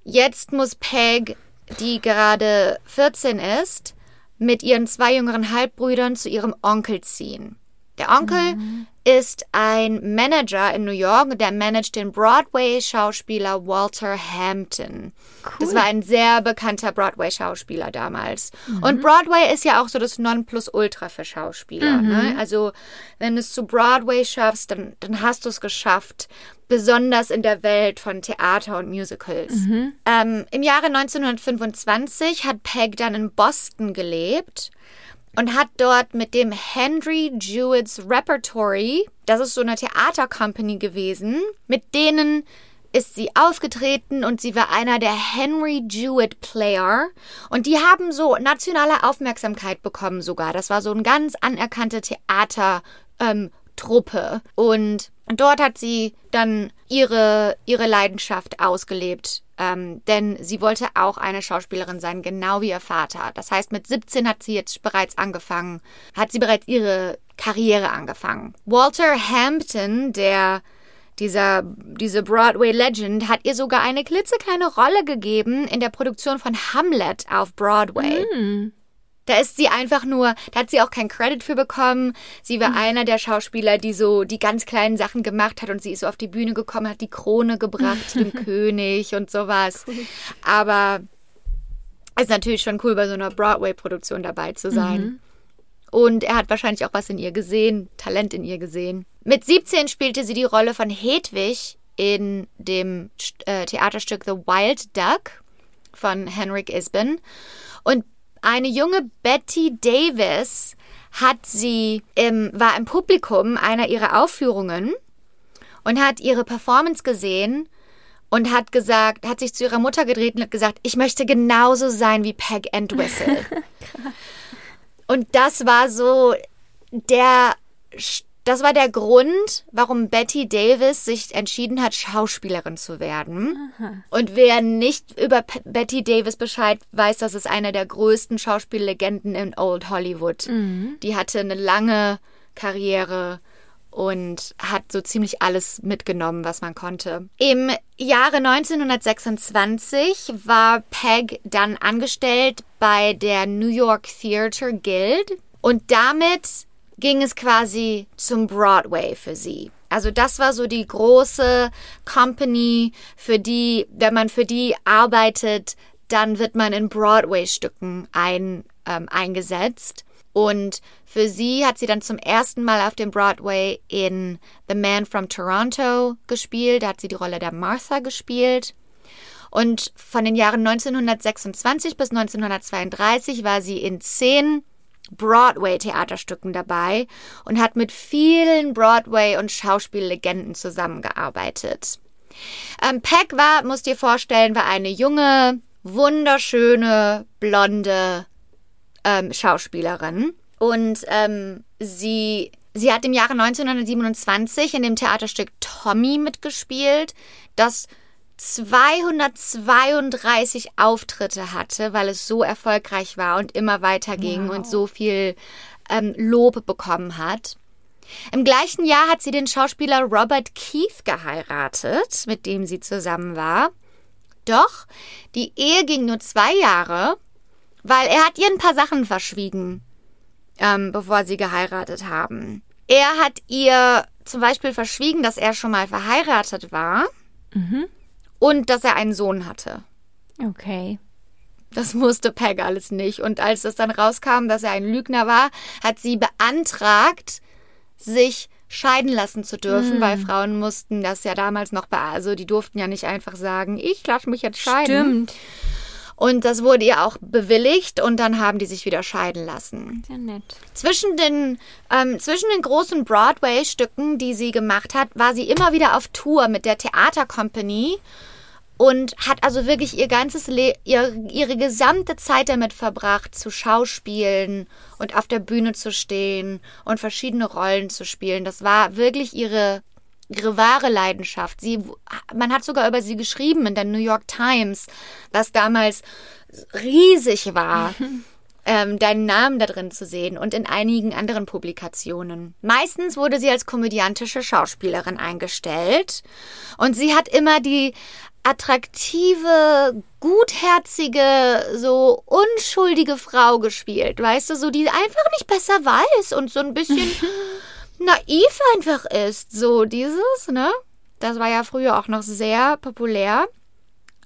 Jetzt muss Peg, die gerade 14 ist, mit ihren zwei jüngeren Halbbrüdern zu ihrem Onkel ziehen. Der Onkel mhm. Ist ein Manager in New York und der managt den Broadway-Schauspieler Walter Hampton. Cool. Das war ein sehr bekannter Broadway-Schauspieler damals. Mhm. Und Broadway ist ja auch so das Nonplusultra für Schauspieler. Mhm. Ne? Also wenn du es zu Broadway schaffst, dann, dann hast du es geschafft. Besonders in der Welt von Theater und Musicals. Mhm. Ähm, Im Jahre 1925 hat Peg dann in Boston gelebt und hat dort mit dem Henry Jewett's Repertory, das ist so eine Theatercompany gewesen, mit denen ist sie aufgetreten und sie war einer der Henry Jewett Player. Und die haben so nationale Aufmerksamkeit bekommen sogar. Das war so ein ganz anerkannte Theater ähm, und dort hat sie dann ihre ihre Leidenschaft ausgelebt ähm, denn sie wollte auch eine Schauspielerin sein, genau wie ihr Vater. Das heißt, mit 17 hat sie jetzt bereits angefangen, hat sie bereits ihre Karriere angefangen. Walter Hampton, der dieser, diese Broadway-Legend hat ihr sogar eine klitzekleine Rolle gegeben in der Produktion von Hamlet auf Broadway. Mm. Da ist sie einfach nur, da hat sie auch keinen Credit für bekommen. Sie war mhm. einer der Schauspieler, die so die ganz kleinen Sachen gemacht hat und sie ist so auf die Bühne gekommen, hat die Krone gebracht dem König und sowas. Cool. Aber es ist natürlich schon cool, bei so einer Broadway-Produktion dabei zu sein. Mhm. Und er hat wahrscheinlich auch was in ihr gesehen, Talent in ihr gesehen. Mit 17 spielte sie die Rolle von Hedwig in dem äh, Theaterstück The Wild Duck von Henrik Isben. Und eine junge Betty Davis hat sie im, war im Publikum einer ihrer Aufführungen und hat ihre Performance gesehen und hat gesagt, hat sich zu ihrer Mutter gedreht und hat gesagt, ich möchte genauso sein wie Peg Entwistle. und das war so der das war der Grund, warum Betty Davis sich entschieden hat, Schauspielerin zu werden. Aha. Und wer nicht über P Betty Davis Bescheid weiß, das ist eine der größten Schauspiellegenden in Old Hollywood. Mhm. Die hatte eine lange Karriere und hat so ziemlich alles mitgenommen, was man konnte. Im Jahre 1926 war Peg dann angestellt bei der New York Theatre Guild und damit ging es quasi zum Broadway für sie. Also das war so die große Company, für die, wenn man für die arbeitet, dann wird man in Broadway-Stücken ein, ähm, eingesetzt. Und für sie hat sie dann zum ersten Mal auf dem Broadway in The Man from Toronto gespielt. Da hat sie die Rolle der Martha gespielt. Und von den Jahren 1926 bis 1932 war sie in zehn Broadway-Theaterstücken dabei und hat mit vielen Broadway- und Schauspiellegenden zusammengearbeitet. Ähm, Peck war, musst dir vorstellen, war eine junge, wunderschöne, blonde ähm, Schauspielerin. Und ähm, sie, sie hat im Jahre 1927 in dem Theaterstück Tommy mitgespielt, das 232 Auftritte hatte, weil es so erfolgreich war und immer weiter ging wow. und so viel ähm, Lob bekommen hat. Im gleichen Jahr hat sie den Schauspieler Robert Keith geheiratet, mit dem sie zusammen war. Doch die Ehe ging nur zwei Jahre, weil er hat ihr ein paar Sachen verschwiegen, ähm, bevor sie geheiratet haben. Er hat ihr zum Beispiel verschwiegen, dass er schon mal verheiratet war. Mhm und dass er einen Sohn hatte. Okay. Das musste Peg alles nicht. Und als es dann rauskam, dass er ein Lügner war, hat sie beantragt, sich scheiden lassen zu dürfen, mm. weil Frauen mussten das ja damals noch, also die durften ja nicht einfach sagen, ich lasse mich jetzt scheiden. Stimmt. Und das wurde ihr auch bewilligt und dann haben die sich wieder scheiden lassen. Sehr nett. Zwischen den, ähm, zwischen den großen Broadway-Stücken, die sie gemacht hat, war sie immer wieder auf Tour mit der Theatercompany und hat also wirklich ihr ganzes Le ihr, ihre gesamte Zeit damit verbracht, zu schauspielen und auf der Bühne zu stehen und verschiedene Rollen zu spielen. Das war wirklich ihre ihre wahre Leidenschaft. Sie, man hat sogar über sie geschrieben in der New York Times, was damals riesig war. ähm, deinen Namen da drin zu sehen und in einigen anderen Publikationen. Meistens wurde sie als komödiantische Schauspielerin eingestellt und sie hat immer die attraktive, gutherzige, so unschuldige Frau gespielt, weißt du, so die einfach nicht besser weiß und so ein bisschen naiv einfach ist. So dieses, ne? Das war ja früher auch noch sehr populär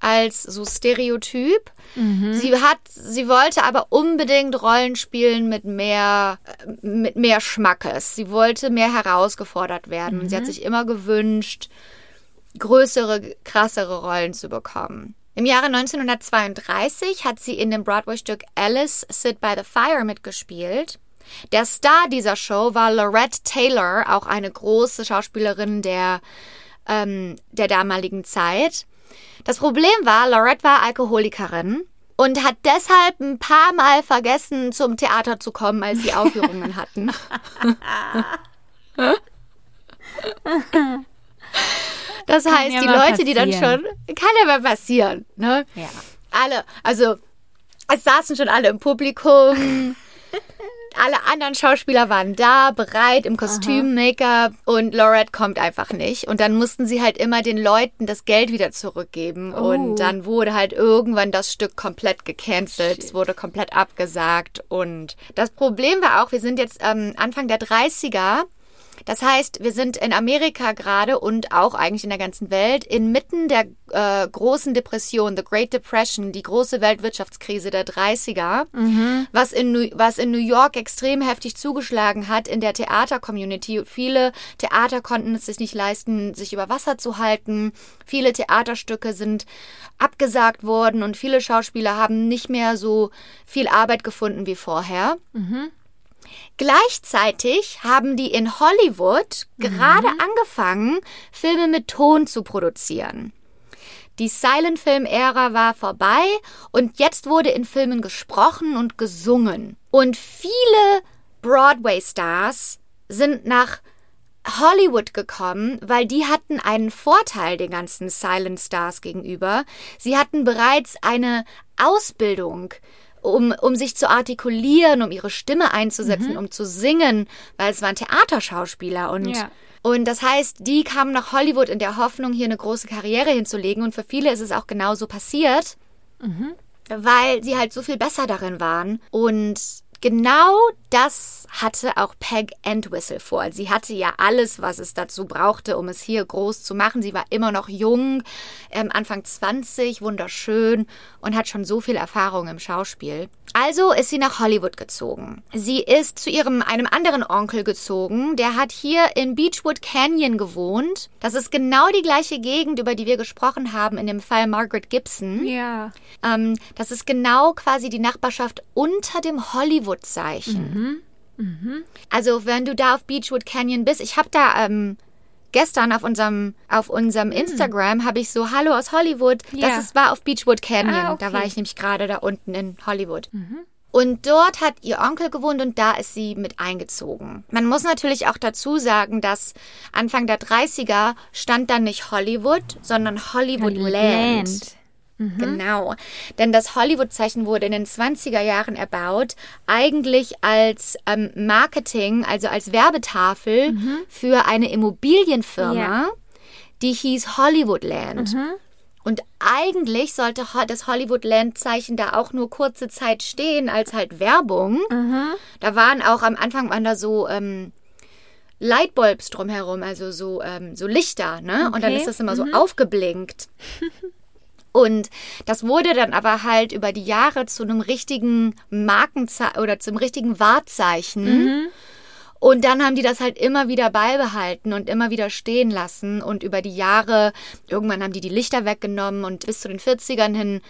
als so Stereotyp. Mhm. Sie hat, sie wollte aber unbedingt Rollen spielen mit mehr, mit mehr Schmackes. Sie wollte mehr herausgefordert werden. Mhm. Sie hat mhm. sich immer gewünscht, größere, krassere Rollen zu bekommen. Im Jahre 1932 hat sie in dem Broadway-Stück Alice Sit by the Fire mitgespielt. Der Star dieser Show war Lorette Taylor, auch eine große Schauspielerin der, ähm, der damaligen Zeit. Das Problem war, Lorette war Alkoholikerin und hat deshalb ein paar Mal vergessen, zum Theater zu kommen, als sie Aufführungen hatten. Das heißt, ja die Leute, passieren. die dann schon, kann ja mal passieren, ne? Ja. Alle, also es saßen schon alle im Publikum. alle anderen Schauspieler waren da, bereit im Kostüm, Make-up und Lorette kommt einfach nicht. Und dann mussten sie halt immer den Leuten das Geld wieder zurückgeben. Oh. Und dann wurde halt irgendwann das Stück komplett gecancelt. Shit. Es wurde komplett abgesagt. Und das Problem war auch, wir sind jetzt ähm, Anfang der 30er das heißt, wir sind in Amerika gerade und auch eigentlich in der ganzen Welt inmitten der äh, großen Depression, the Great Depression, die große Weltwirtschaftskrise der 30er, mhm. was, in New, was in New York extrem heftig zugeschlagen hat in der Theater-Community. Viele Theater konnten es sich nicht leisten, sich über Wasser zu halten. Viele Theaterstücke sind abgesagt worden und viele Schauspieler haben nicht mehr so viel Arbeit gefunden wie vorher. Mhm. Gleichzeitig haben die in Hollywood mhm. gerade angefangen, Filme mit Ton zu produzieren. Die Silent-Film-Ära war vorbei und jetzt wurde in Filmen gesprochen und gesungen. Und viele Broadway-Stars sind nach Hollywood gekommen, weil die hatten einen Vorteil den ganzen Silent Stars gegenüber. Sie hatten bereits eine Ausbildung um, um sich zu artikulieren, um ihre Stimme einzusetzen, mhm. um zu singen, weil es waren Theaterschauspieler und ja. Und das heißt, die kamen nach Hollywood in der Hoffnung, hier eine große Karriere hinzulegen. Und für viele ist es auch genauso passiert, mhm. weil sie halt so viel besser darin waren. Und Genau das hatte auch Peg Entwistle vor. Sie hatte ja alles, was es dazu brauchte, um es hier groß zu machen. Sie war immer noch jung, ähm, Anfang 20, wunderschön und hat schon so viel Erfahrung im Schauspiel. Also ist sie nach Hollywood gezogen. Sie ist zu ihrem einem anderen Onkel gezogen, der hat hier in Beechwood Canyon gewohnt. Das ist genau die gleiche Gegend, über die wir gesprochen haben in dem Fall Margaret Gibson. Ja. Ähm, das ist genau quasi die Nachbarschaft unter dem Hollywood-Zeichen. Mhm. Mhm. Also wenn du da auf Beechwood Canyon bist, ich habe da ähm, gestern auf unserem auf unserem mhm. Instagram habe ich so Hallo aus Hollywood. Ja. Das ist, war auf Beechwood Canyon. Ah, okay. Da war ich nämlich gerade da unten in Hollywood. Mhm. Und dort hat ihr Onkel gewohnt und da ist sie mit eingezogen. Man muss natürlich auch dazu sagen, dass Anfang der 30er stand dann nicht Hollywood, sondern Hollywood Land. Mhm. Genau. Denn das Hollywood-Zeichen wurde in den 20er Jahren erbaut, eigentlich als ähm, Marketing, also als Werbetafel mhm. für eine Immobilienfirma, ja. die hieß Hollywoodland. Mhm. Und eigentlich sollte das Hollywoodland-Zeichen da auch nur kurze Zeit stehen als halt Werbung. Mhm. Da waren auch am Anfang waren da so ähm, Lightbulbs drumherum, also so, ähm, so Lichter, ne? Okay. Und dann ist das immer so mhm. aufgeblinkt. Und das wurde dann aber halt über die Jahre zu einem richtigen Markenzeichen oder zum richtigen Wahrzeichen. Mhm. Und dann haben die das halt immer wieder beibehalten und immer wieder stehen lassen. Und über die Jahre, irgendwann haben die die Lichter weggenommen und bis zu den 40ern hin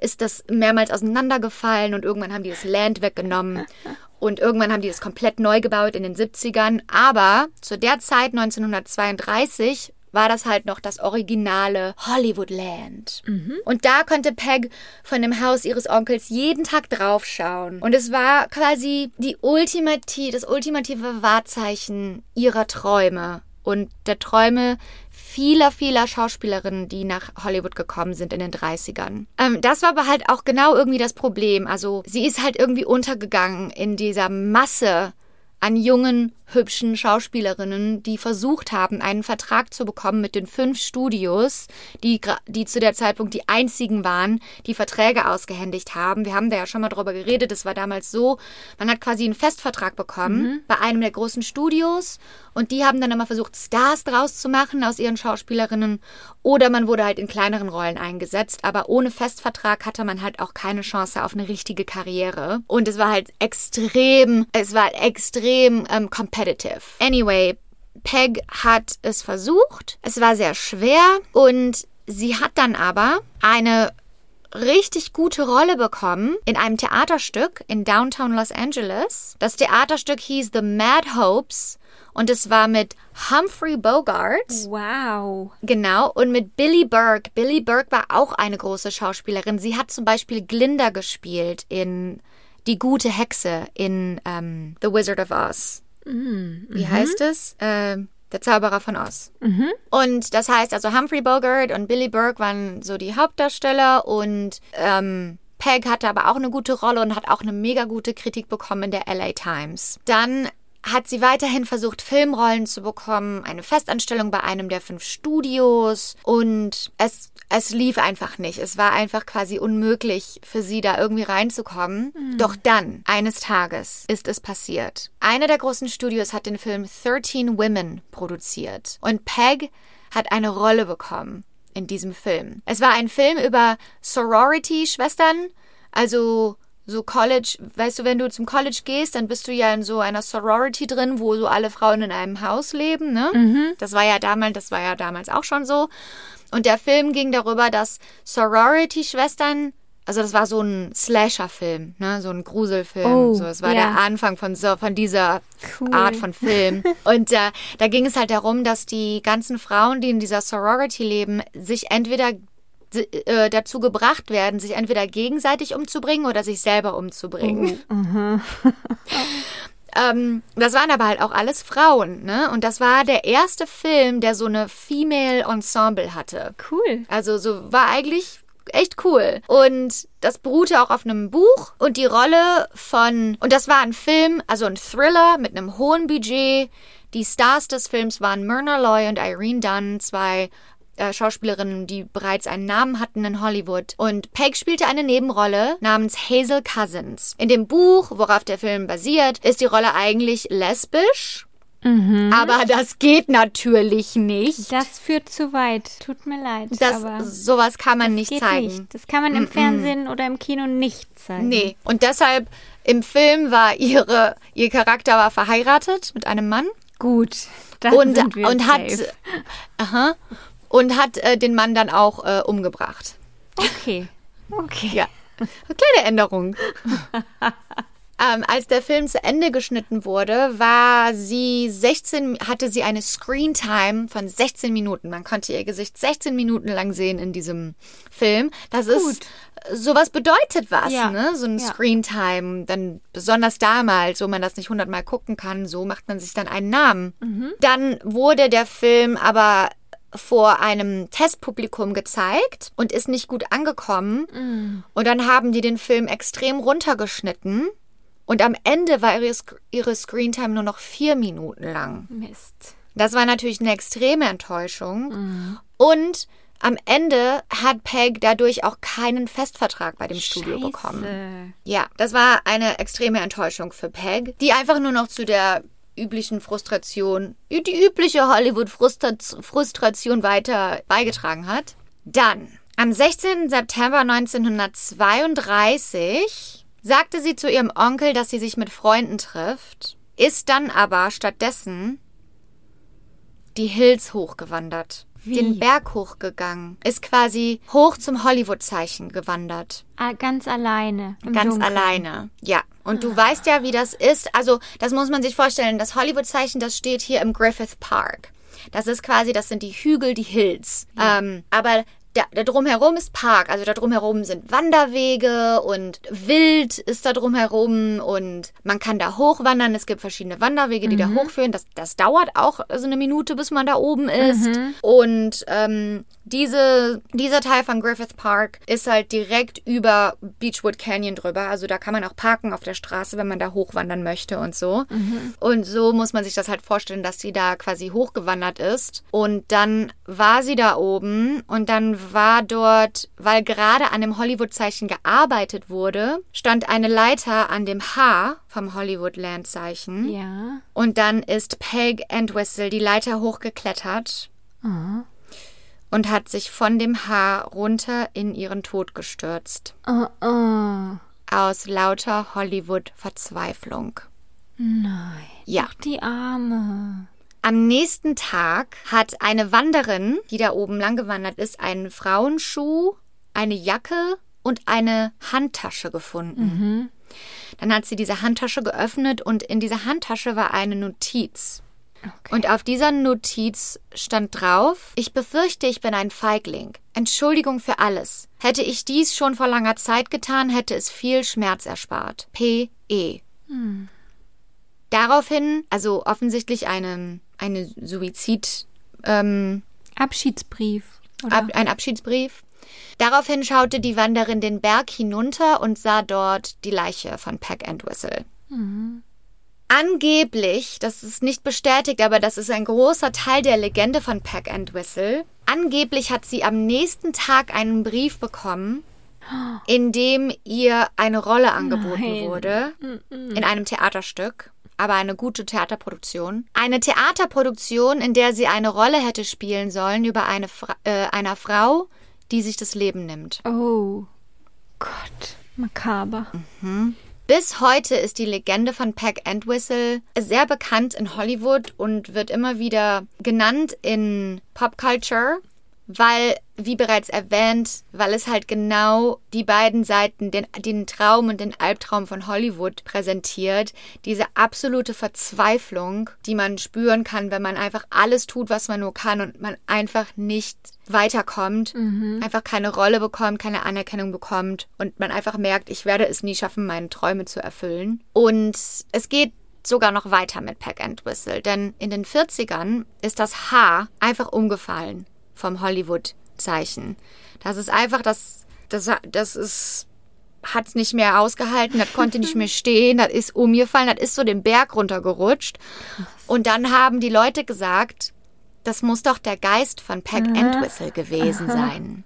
ist das mehrmals auseinandergefallen und irgendwann haben die das Land weggenommen. Und irgendwann haben die das komplett neu gebaut in den 70ern. Aber zu der Zeit, 1932, war das halt noch das originale Hollywoodland. Und da konnte Peg von dem Haus ihres Onkels jeden Tag draufschauen. Und es war quasi die ultimative, das ultimative Wahrzeichen ihrer Träume und der Träume vieler, vieler Schauspielerinnen, die nach Hollywood gekommen sind in den 30ern. Ähm, das war aber halt auch genau irgendwie das Problem. Also sie ist halt irgendwie untergegangen in dieser Masse an jungen, hübschen Schauspielerinnen, die versucht haben, einen Vertrag zu bekommen mit den fünf Studios, die, die zu der Zeitpunkt die einzigen waren, die Verträge ausgehändigt haben. Wir haben da ja schon mal drüber geredet. Es war damals so, man hat quasi einen Festvertrag bekommen bei einem der großen Studios und die haben dann immer versucht, Stars draus zu machen aus ihren Schauspielerinnen oder man wurde halt in kleineren Rollen eingesetzt, aber ohne Festvertrag hatte man halt auch keine Chance auf eine richtige Karriere. Und es war halt extrem, es war extrem ähm, competitive. Anyway, Peg hat es versucht. Es war sehr schwer und sie hat dann aber eine richtig gute Rolle bekommen in einem Theaterstück in Downtown Los Angeles. Das Theaterstück hieß The Mad Hopes und es war mit Humphrey Bogart. Wow. Genau, und mit Billy Burke. Billy Burke war auch eine große Schauspielerin. Sie hat zum Beispiel Glinda gespielt in Die gute Hexe in ähm, The Wizard of Oz. Wie heißt es? Ähm, der Zauberer von Oz. Und das heißt, also Humphrey Bogart und Billy Burke waren so die Hauptdarsteller und ähm, Peg hatte aber auch eine gute Rolle und hat auch eine mega gute Kritik bekommen in der LA Times. Dann hat sie weiterhin versucht, Filmrollen zu bekommen, eine Festanstellung bei einem der fünf Studios und es, es lief einfach nicht. Es war einfach quasi unmöglich für sie da irgendwie reinzukommen. Doch dann, eines Tages, ist es passiert. Einer der großen Studios hat den Film 13 Women produziert und Peg hat eine Rolle bekommen in diesem Film. Es war ein Film über Sorority-Schwestern, also so College, weißt du, wenn du zum College gehst, dann bist du ja in so einer Sorority drin, wo so alle Frauen in einem Haus leben, ne? Das war ja damals, das war ja damals auch schon so. Und der Film ging darüber, dass Sorority-Schwestern, also das war so ein Slasher-Film, ne, so ein Gruselfilm. Oh, so, es war ja. der Anfang von so von dieser Cool. Art von Film. Und äh, da ging es halt darum, dass die ganzen Frauen, die in dieser Sorority leben, sich entweder äh, dazu gebracht werden, sich entweder gegenseitig umzubringen oder sich selber umzubringen. ähm, das waren aber halt auch alles Frauen, ne? Und das war der erste Film, der so eine Female Ensemble hatte. Cool. Also so war eigentlich echt cool. Und das beruhte auch auf einem Buch und die Rolle von, und das war ein Film, also ein Thriller mit einem hohen Budget. Die Stars des Films waren Myrna Loy und Irene Dunn, zwei äh, Schauspielerinnen, die bereits einen Namen hatten in Hollywood. Und Peg spielte eine Nebenrolle namens Hazel Cousins. In dem Buch, worauf der Film basiert, ist die Rolle eigentlich lesbisch. Aber das geht natürlich nicht. Das führt zu weit. Tut mir leid. Das, aber sowas kann man das nicht geht zeigen. nicht. Das kann man im Fernsehen oder im Kino nicht zeigen. Nee. Und deshalb im Film war ihre, ihr Charakter war verheiratet mit einem Mann Gut. Dann und, sind wir und hat, safe. aha, und hat äh, den Mann dann auch äh, umgebracht. Okay. Okay. Ja. Eine kleine Änderung. ähm, als der Film zu Ende geschnitten wurde, war sie 16, hatte sie eine Screentime von 16 Minuten. Man konnte ihr Gesicht 16 Minuten lang sehen in diesem Film. Das ist sowas bedeutet was, Ja. ne? So ein Ja. Screentime. Dann besonders damals, wo man das nicht hundertmal gucken kann, so macht man sich dann einen Namen. Dann wurde der Film aber vor einem Testpublikum gezeigt und ist nicht gut angekommen. Und dann haben die den Film extrem runtergeschnitten. Und am Ende war ihre, Sc- ihre Screentime nur noch vier Minuten lang. Mist. Das war natürlich eine extreme Enttäuschung. Und am Ende hat Peg dadurch auch keinen Festvertrag bei dem Studio Scheiße. bekommen. Ja, das war eine extreme Enttäuschung für Peg, die einfach nur noch zu der üblichen Frustration, die übliche Hollywood-Frustration weiter beigetragen hat. Dann, am 16. September 1932 sagte sie zu ihrem Onkel, dass sie sich mit Freunden trifft, ist dann aber stattdessen die Hills hochgewandert. Wie? den Berg hochgegangen. Ist quasi hoch zum Hollywood-Zeichen gewandert. Ah, ganz alleine. Ganz Dunkeln. alleine. Ja. Und du weißt ja, wie das ist. Also, das muss man sich vorstellen. Das Hollywood-Zeichen, das steht hier im Griffith Park. Das ist quasi, das sind die Hügel, die Hills. Ähm, aber da, da drumherum ist Park. Also da drumherum sind Wanderwege und Wild ist da drumherum und man kann da hochwandern. Es gibt verschiedene Wanderwege, die da hochführen. Das, das dauert auch so eine Minute, bis man da oben ist. Und ähm, diese, dieser Teil von Griffith Park ist halt direkt über Beechwood Canyon drüber. Also da kann man auch parken auf der Straße, wenn man da hochwandern möchte und so. Und so muss man sich das halt vorstellen, dass sie da quasi hochgewandert ist. Und dann war sie da oben und dann war dort, weil gerade an dem Hollywood-Zeichen gearbeitet wurde, stand eine Leiter an dem H vom Hollywood-Land-Zeichen. Ja. Und dann ist Peg Entwistle die Leiter hochgeklettert und hat sich von dem Haar runter in ihren Tod gestürzt. Oh, oh. Aus lauter Hollywood-Verzweiflung. Nein. Ja. Ach, die Arme. Am nächsten Tag hat eine Wanderin, die da oben lang gewandert ist, einen Frauenschuh, eine Jacke und eine Handtasche gefunden. Dann hat sie diese Handtasche geöffnet und in dieser Handtasche war eine Notiz. Okay. Und auf dieser Notiz stand drauf, ich befürchte, ich bin ein Feigling. Entschuldigung für alles. Hätte ich dies schon vor langer Zeit getan, hätte es viel Schmerz erspart. P.E. Daraufhin, also offensichtlich eine, eine Suizid, ähm, Abschiedsbrief. Ab, ein Abschiedsbrief. Daraufhin schaute die Wanderin den Berg hinunter und sah dort die Leiche von Peck Entwistle. Angeblich, das ist nicht bestätigt, aber das ist ein großer Teil der Legende von Peck Entwistle. Angeblich hat sie am nächsten Tag einen Brief bekommen, in dem ihr eine Rolle angeboten Nein. wurde in einem Theaterstück, aber eine gute Theaterproduktion. Eine Theaterproduktion, in der sie eine Rolle hätte spielen sollen über eine Fra äh, einer Frau, die sich das Leben nimmt. Oh. Gott. Makaber. Bis heute ist die Legende von Peck Entwistle sehr bekannt in Hollywood und wird immer wieder genannt in Popculture, weil, wie bereits erwähnt, weil es halt genau die beiden Seiten, den, den Traum und den Albtraum von Hollywood präsentiert. Diese absolute Verzweiflung, die man spüren kann, wenn man einfach alles tut, was man nur kann und man einfach nicht weiterkommt, einfach keine Rolle bekommt, keine Anerkennung bekommt und man einfach merkt, ich werde es nie schaffen, meine Träume zu erfüllen. Und es geht sogar noch weiter mit Peck Entwistle, denn in den 40ern ist das H einfach umgefallen vom Hollywood-Zeichen. Das ist einfach, das, das, das ist, hat's nicht mehr ausgehalten, das konnte nicht mehr stehen, das ist umgefallen, das ist so den Berg runtergerutscht. Und dann haben die Leute gesagt, das muss doch der Geist von Peck Entwistle gewesen sein.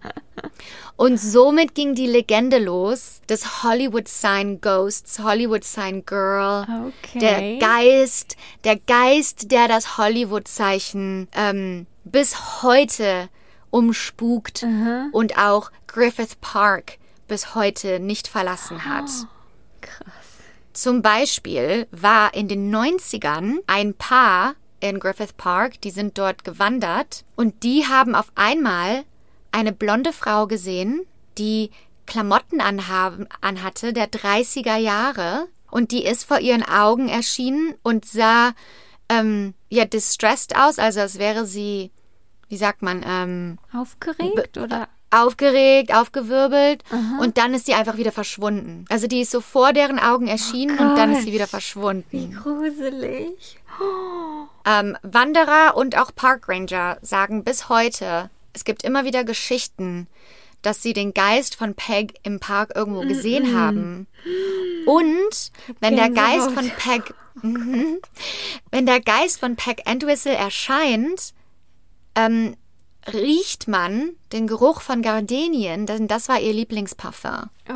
Und somit ging die Legende los des Hollywood Sign Ghosts, Hollywood Sign Girl, Okay. der Geist, der Geist, der das Hollywood-Zeichen ähm, bis heute umspukt und auch Griffith Park bis heute nicht verlassen hat. Krass. Zum Beispiel war in den 90ern ein Paar in Griffith Park, die sind dort gewandert und die haben auf einmal eine blonde Frau gesehen, die Klamotten anhaben, anhatte der 30er Jahre und die ist vor ihren Augen erschienen und sah ähm, ja distressed aus, also als wäre sie, wie sagt man, ähm, Aufgeregt oder? aufgeregt, aufgewirbelt und dann ist sie einfach wieder verschwunden. Also die ist so vor deren Augen erschienen und dann ist sie wieder verschwunden. Gruselig. Ähm, Wanderer und auch Parkranger sagen bis heute, es gibt immer wieder Geschichten, dass sie den Geist von Peg im Park irgendwo gesehen haben. Und wenn der Geist von Peg, Mhm. wenn der Geist von Peg Entwistle erscheint, ähm, riecht man den Geruch von Gardenien, denn das war ihr Lieblingsparfum. Oh.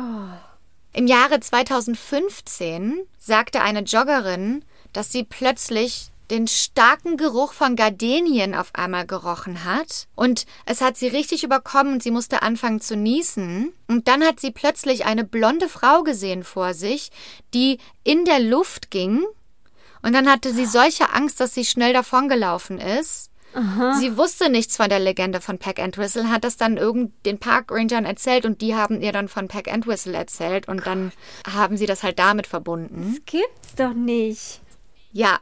Im Jahre 2015 sagte eine Joggerin, dass sie plötzlich den starken Geruch von Gardenien auf einmal gerochen hat. Und es hat sie richtig überkommen und sie musste anfangen zu niesen. Und dann hat sie plötzlich eine blonde Frau gesehen vor sich, die in der Luft ging. Und dann hatte sie solche Angst, dass sie schnell davongelaufen ist. Aha. Sie wusste nichts von der Legende von Peck Entwistle, hat das dann irgend den Parkrangern erzählt und die haben ihr dann von Peck Entwistle erzählt und dann haben sie das halt damit verbunden. Das gibt's doch nicht. Ja,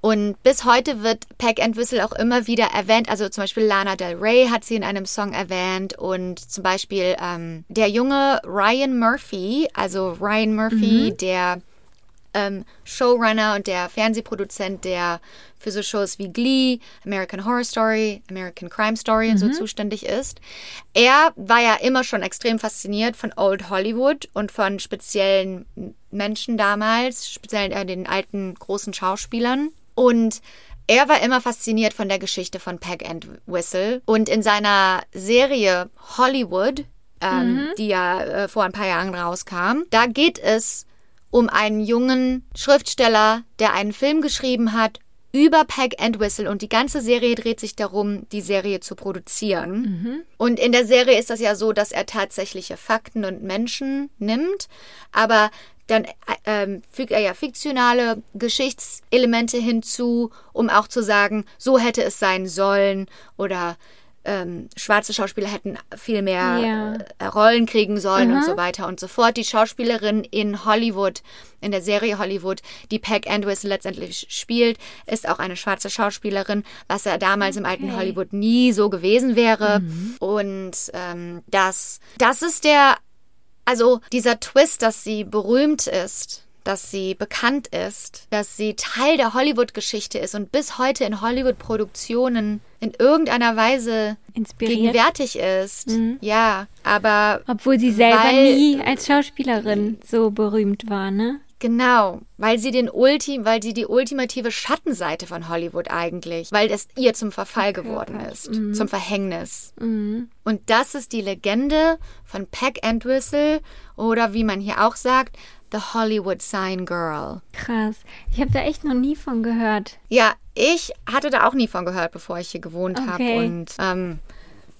und bis heute wird Peck Entwistle auch immer wieder erwähnt. Also zum Beispiel Lana Del Rey hat sie in einem Song erwähnt und zum Beispiel ähm, der junge Ryan Murphy, also Ryan Murphy, mhm. der ähm, Showrunner und der Fernsehproduzent, der für so Shows wie Glee, American Horror Story, American Crime Story mhm. und so mhm. zuständig ist. Er war ja immer schon extrem fasziniert von Old Hollywood und von speziellen Menschen damals, speziell äh, den alten großen Schauspielern. Und er war immer fasziniert von der Geschichte von Peg and Whistle. Und in seiner Serie Hollywood, ähm, mhm. die ja äh, vor ein paar Jahren rauskam, da geht es um einen jungen Schriftsteller, der einen Film geschrieben hat über Peg and Whistle und die ganze Serie dreht sich darum, die Serie zu produzieren. Mhm. Und in der Serie ist das ja so, dass er tatsächliche Fakten und Menschen nimmt, aber dann ähm, fügt er ja fiktionale Geschichtselemente hinzu, um auch zu sagen, so hätte es sein sollen oder ähm, schwarze Schauspieler hätten viel mehr ja. äh, Rollen kriegen sollen Aha. und so weiter und so fort. Die Schauspielerin in Hollywood, in der Serie Hollywood, die Peg Andrews letztendlich spielt, ist auch eine schwarze Schauspielerin, was ja damals okay. im alten Hollywood nie so gewesen wäre. Mhm. Und ähm, das, das ist der, also dieser Twist, dass sie berühmt ist dass sie bekannt ist, dass sie Teil der Hollywood-Geschichte ist und bis heute in Hollywood-Produktionen in irgendeiner Weise Inspiriert. gegenwärtig ist. Mhm. Ja, aber. Obwohl sie selber weil, nie als Schauspielerin so berühmt war, ne? Genau, weil sie den Ulti, weil sie die ultimative Schattenseite von Hollywood eigentlich, weil es ihr zum Verfall geworden ist, mhm. zum Verhängnis. Mhm. Und das ist die Legende von Peck Entwistle oder wie man hier auch sagt, The Hollywood Sign Girl. Krass. Ich habe da echt noch nie von gehört. Ja, ich hatte da auch nie von gehört, bevor ich hier gewohnt okay. habe. Und ähm,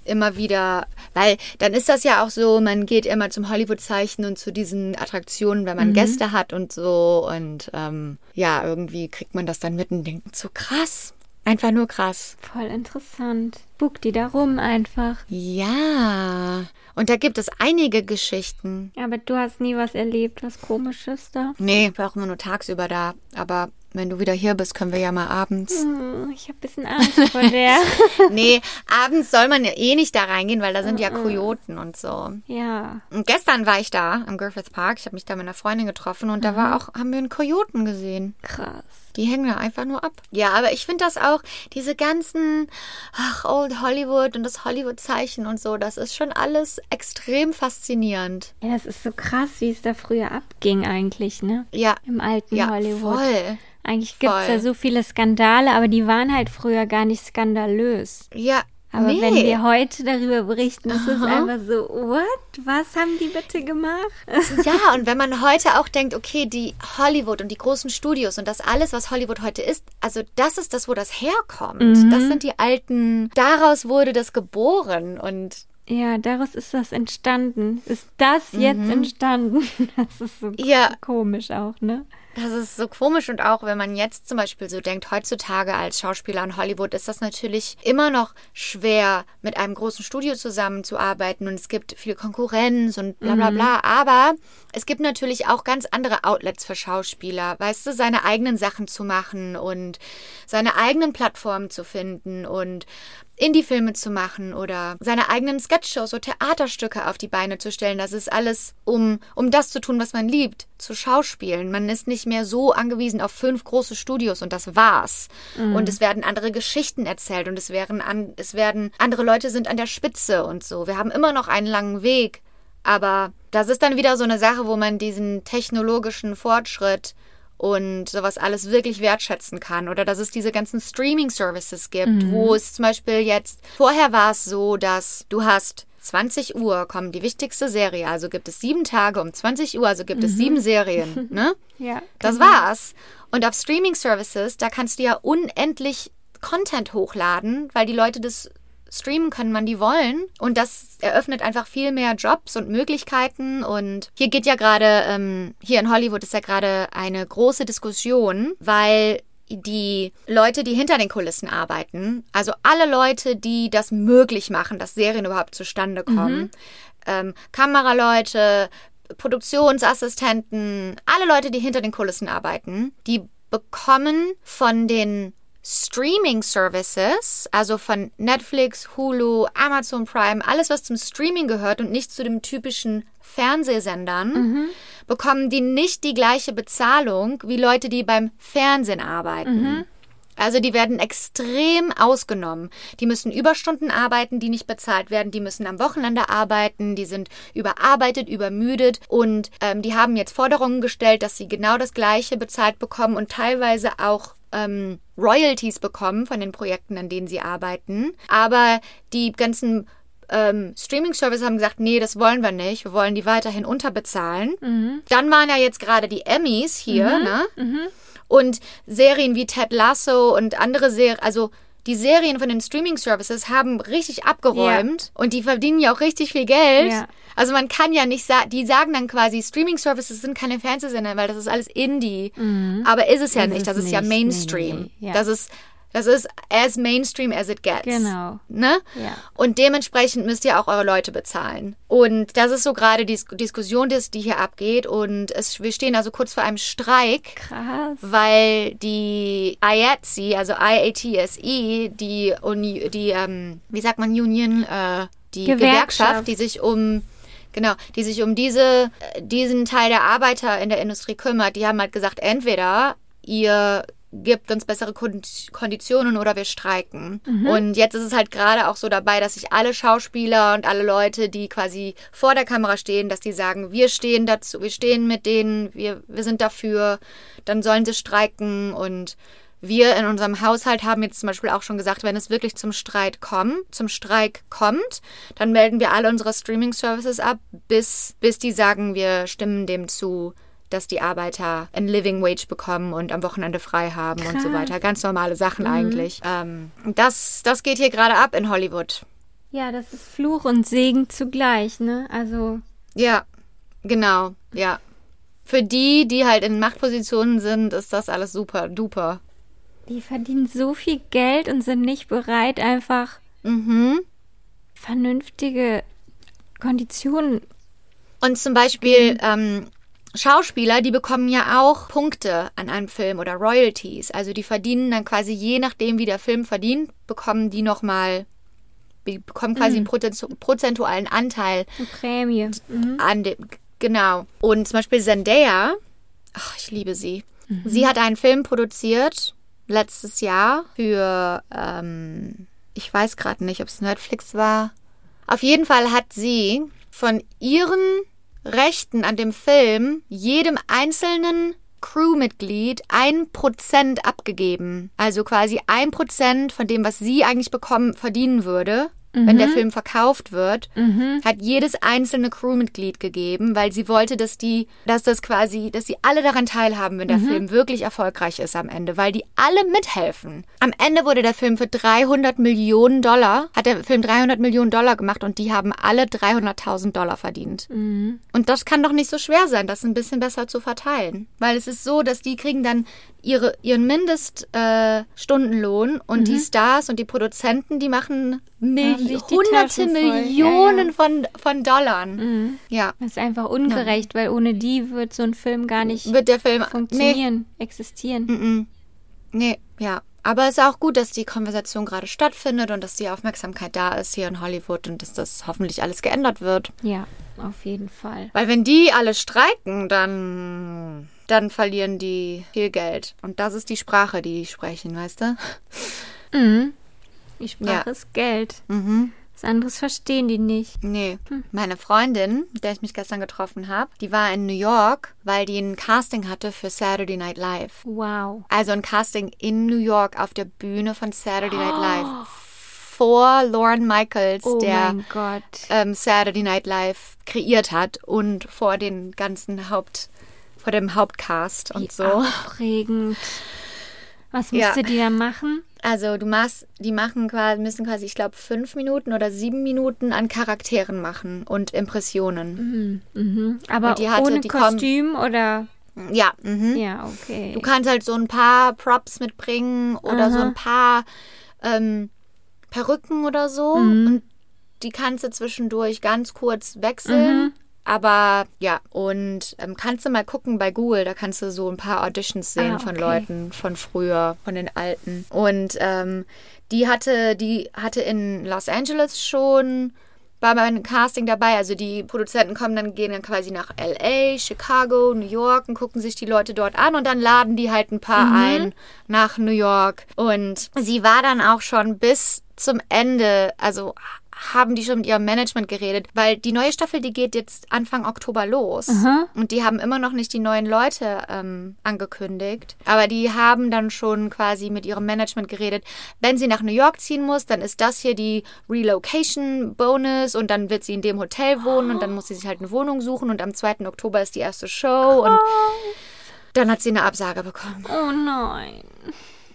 immer wieder, weil dann ist das ja auch so, man geht immer zum Hollywood-Zeichen und zu diesen Attraktionen, wenn man mhm. Gäste hat und so. Und ähm, ja, irgendwie kriegt man das dann mit und denkt so krass. Einfach nur krass. Voll interessant. Buck die da rum einfach. Ja. Und da gibt es einige Geschichten. Aber du hast nie was erlebt, was komisches da? Nee, ich war auch immer nur tagsüber da. Aber wenn du wieder hier bist, können wir ja mal abends. Hm, ich habe ein bisschen Angst vor der. nee, abends soll man ja eh nicht da reingehen, weil da sind ja Kojoten und so. Ja. Und gestern war ich da am Griffith Park. Ich habe mich da mit einer Freundin getroffen und mhm. da war auch, haben wir einen Kojoten gesehen. Krass. Die hängen da einfach nur ab. Ja, aber ich finde das auch, diese ganzen, ach, Old Hollywood und das Hollywood-Zeichen und so, das ist schon alles extrem faszinierend. Ja, das ist so krass, wie es da früher abging eigentlich, ne? Ja. Im alten ja, Hollywood. Voll. Eigentlich gibt es ja so viele Skandale, aber die waren halt früher gar nicht skandalös. Ja, aber nee. wenn wir heute darüber berichten, ist es einfach so, what? Was haben die bitte gemacht? ja, und wenn man heute auch denkt, okay, die Hollywood und die großen Studios und das alles, was Hollywood heute ist, also das ist das, wo das herkommt. Mhm. Das sind die alten, daraus wurde das geboren und ja, daraus ist das entstanden. Ist das jetzt mhm. entstanden? Das ist so ja. komisch auch, ne? Das ist so komisch und auch wenn man jetzt zum Beispiel so denkt, heutzutage als Schauspieler in Hollywood ist das natürlich immer noch schwer, mit einem großen Studio zusammenzuarbeiten und es gibt viel Konkurrenz und bla bla mhm. bla. Aber es gibt natürlich auch ganz andere Outlets für Schauspieler, weißt du, seine eigenen Sachen zu machen und seine eigenen Plattformen zu finden und Indie-Filme zu machen oder seine eigenen Sketchshows oder Theaterstücke auf die Beine zu stellen. Das ist alles, um, um das zu tun, was man liebt, zu schauspielen. Man ist nicht mehr so angewiesen auf fünf große Studios und das war's. Mhm. Und es werden andere Geschichten erzählt und es werden, an, es werden, andere Leute sind an der Spitze und so. Wir haben immer noch einen langen Weg. Aber das ist dann wieder so eine Sache, wo man diesen technologischen Fortschritt und sowas alles wirklich wertschätzen kann. Oder dass es diese ganzen Streaming-Services gibt, mhm. wo es zum Beispiel jetzt, vorher war es so, dass du hast 20 Uhr kommt die wichtigste Serie, also gibt es sieben Tage um 20 Uhr, also gibt mhm. es sieben Serien, ne? ja. Das genau. war's. Und auf Streaming-Services, da kannst du ja unendlich Content hochladen, weil die Leute das streamen können, wann die wollen. Und das eröffnet einfach viel mehr Jobs und Möglichkeiten. Und hier geht ja gerade, ähm, hier in Hollywood ist ja gerade eine große Diskussion, weil die Leute, die hinter den Kulissen arbeiten, also alle Leute, die das möglich machen, dass Serien überhaupt zustande kommen, ähm, Kameraleute, Produktionsassistenten, alle Leute, die hinter den Kulissen arbeiten, die bekommen von den Streaming Services, also von Netflix, Hulu, Amazon Prime, alles was zum Streaming gehört und nicht zu den typischen Fernsehsendern, bekommen die nicht die gleiche Bezahlung wie Leute, die beim Fernsehen arbeiten. Also die werden extrem ausgenommen. Die müssen Überstunden arbeiten, die nicht bezahlt werden. Die müssen am Wochenende arbeiten. Die sind überarbeitet, übermüdet. Und ähm, die haben jetzt Forderungen gestellt, dass sie genau das Gleiche bezahlt bekommen und teilweise auch ähm, Royalties bekommen von den Projekten, an denen sie arbeiten. Aber die ganzen ähm, Streaming-Service haben gesagt, nee, das wollen wir nicht. Wir wollen die weiterhin unterbezahlen. Dann waren ja jetzt gerade die Emmys hier, ne? Und Serien wie Ted Lasso und andere Serien, also die Serien von den Streaming-Services haben richtig abgeräumt und die verdienen ja auch richtig viel Geld. Ja. Also man kann ja nicht sagen, die sagen dann quasi, Streaming-Services sind keine Fernsehsender, weil das ist alles Indie. Aber ist es ja Ist nicht, es das ist ja nicht. Nee, Mainstream. nee, ja. Das ist das ist as Mainstream as it gets. Genau. Ne? Ja. Und dementsprechend müsst ihr auch eure Leute bezahlen. Und das ist so gerade die Dis- Diskussion, die die hier abgeht. Und es, wir stehen also kurz vor einem Streik Krass. weil die IATSE, also IATSE, die Uni, die, ähm, wie sagt man, Union, äh, die Gewerkschaft. Gewerkschaft, die sich um Genau, die sich um diese, äh, diesen Teil der Arbeiter in der Industrie kümmert, die haben halt gesagt, entweder ihr gibt uns bessere Kon- Konditionen oder wir streiken. Und jetzt ist es halt gerade auch so dabei, dass sich alle Schauspieler und alle Leute, die quasi vor der Kamera stehen, dass die sagen, wir stehen dazu, wir stehen mit denen, wir, wir sind dafür, dann sollen sie streiken. Und wir in unserem Haushalt haben jetzt zum Beispiel auch schon gesagt, wenn es wirklich zum Streit kommt, zum Streik kommt, dann melden wir alle unsere Streaming-Services ab, bis, bis die sagen, wir stimmen dem zu, dass die Arbeiter ein Living Wage bekommen und am Wochenende frei haben und so Krass. weiter. Ganz normale Sachen eigentlich. Ähm, das, das geht hier gerade ab in Hollywood. Ja, das ist Fluch und Segen zugleich, ne? Also, Ja, genau, ja. Für die, die halt in Machtpositionen sind, ist das alles super, duper. die verdienen so viel Geld und sind nicht bereit, einfach Mhm. vernünftige Konditionen. Und zum Beispiel ähm, Schauspieler, die bekommen ja auch Punkte an einem Film oder Royalties. Also die verdienen dann quasi je nachdem, wie der Film verdient, bekommen die nochmal, die bekommen quasi einen prozentu- prozentualen Anteil Eine Prämie. Mhm. an dem. Genau. Und zum Beispiel Zendaya, ach, ich liebe sie. Sie hat einen Film produziert letztes Jahr für, ähm, ich weiß gerade nicht, ob es Netflix war. Auf jeden Fall hat sie von ihren Rechten an dem Film jedem einzelnen Crewmitglied ein Prozent abgegeben. Also quasi ein Prozent von dem, was sie eigentlich bekommen, verdienen würde, wenn der Film verkauft wird, hat jedes einzelne Crewmitglied gegeben, weil sie wollte, dass die, dass das quasi, dass sie alle daran teilhaben, wenn der Film wirklich erfolgreich ist am Ende, weil die alle mithelfen. Am Ende wurde der Film für 300 Millionen Dollar, hat der Film 300 Millionen Dollar gemacht und die haben alle 300.000 Dollar verdient. Und das kann doch nicht so schwer sein, das ein bisschen besser zu verteilen. Weil es ist so, dass die kriegen dann ihre, ihren Mindeststundenlohn äh, und die Stars und die Produzenten, die machen Mil Machen sich die hunderte. Millionen Ja, Von, von Dollar. Ja. Das ist einfach ungerecht, weil ohne die wird so ein Film gar nicht Wird der Film. Nee, funktionieren, existieren. nee, ja. Aber es ist auch gut, dass die Konversation gerade stattfindet und dass die Aufmerksamkeit da ist hier in Hollywood und dass das hoffentlich alles geändert wird. Ja, auf jeden Fall. Weil wenn die alle streiken, dann, dann verlieren die viel Geld. Und das ist die Sprache, die die sprechen, weißt du? Die Sprache Ja. ist Geld. Mhm. Was anderes verstehen die nicht. Nee. Meine Freundin, mit der ich mich gestern getroffen habe, die war in New York, weil die ein Casting hatte für Saturday Night Live. Wow. Also ein Casting in New York auf der Bühne von Saturday Night Live. Vor Lauren Michaels, Oh der ähm, Saturday Night Live kreiert hat und vor den ganzen Haupt, vor dem Hauptcast und so. Aufregend. Was Ja. musste die da machen? Also du machst, die machen quasi, müssen quasi, ich glaube, fünf Minuten oder sieben Minuten an Charakteren machen und Impressionen. Mhm. Aber Und die hatte- ohne Kostüm oder Ja, mhm. Ja, okay. Du kannst halt so ein paar Props mitbringen oder so ein paar ähm, Perücken oder so. Und die kannst du zwischendurch ganz kurz wechseln. Aber ja, und ähm, kannst du mal gucken bei Google, da kannst du so ein paar Auditions sehen Ah, von okay. Leuten von früher, von den alten. Und ähm, die hatte, die hatte in Los Angeles schon war beim Casting dabei. Also die Produzenten kommen dann, gehen dann quasi nach LA, Chicago, New York und gucken sich die Leute dort an und dann laden die halt ein paar ein nach New York. Und sie war dann auch schon bis zum Ende, also haben die schon mit ihrem Management geredet, weil die neue Staffel, die geht jetzt Anfang Oktober los. Und die haben immer noch nicht die neuen Leute ähm, angekündigt. Aber die haben dann schon quasi mit ihrem Management geredet. Wenn sie nach New York ziehen muss, dann ist das hier die Relocation Bonus und dann wird sie in dem Hotel wohnen und dann muss sie sich halt eine Wohnung suchen und am 2. Oktober ist die erste Show und dann hat sie eine Absage bekommen. oh nein.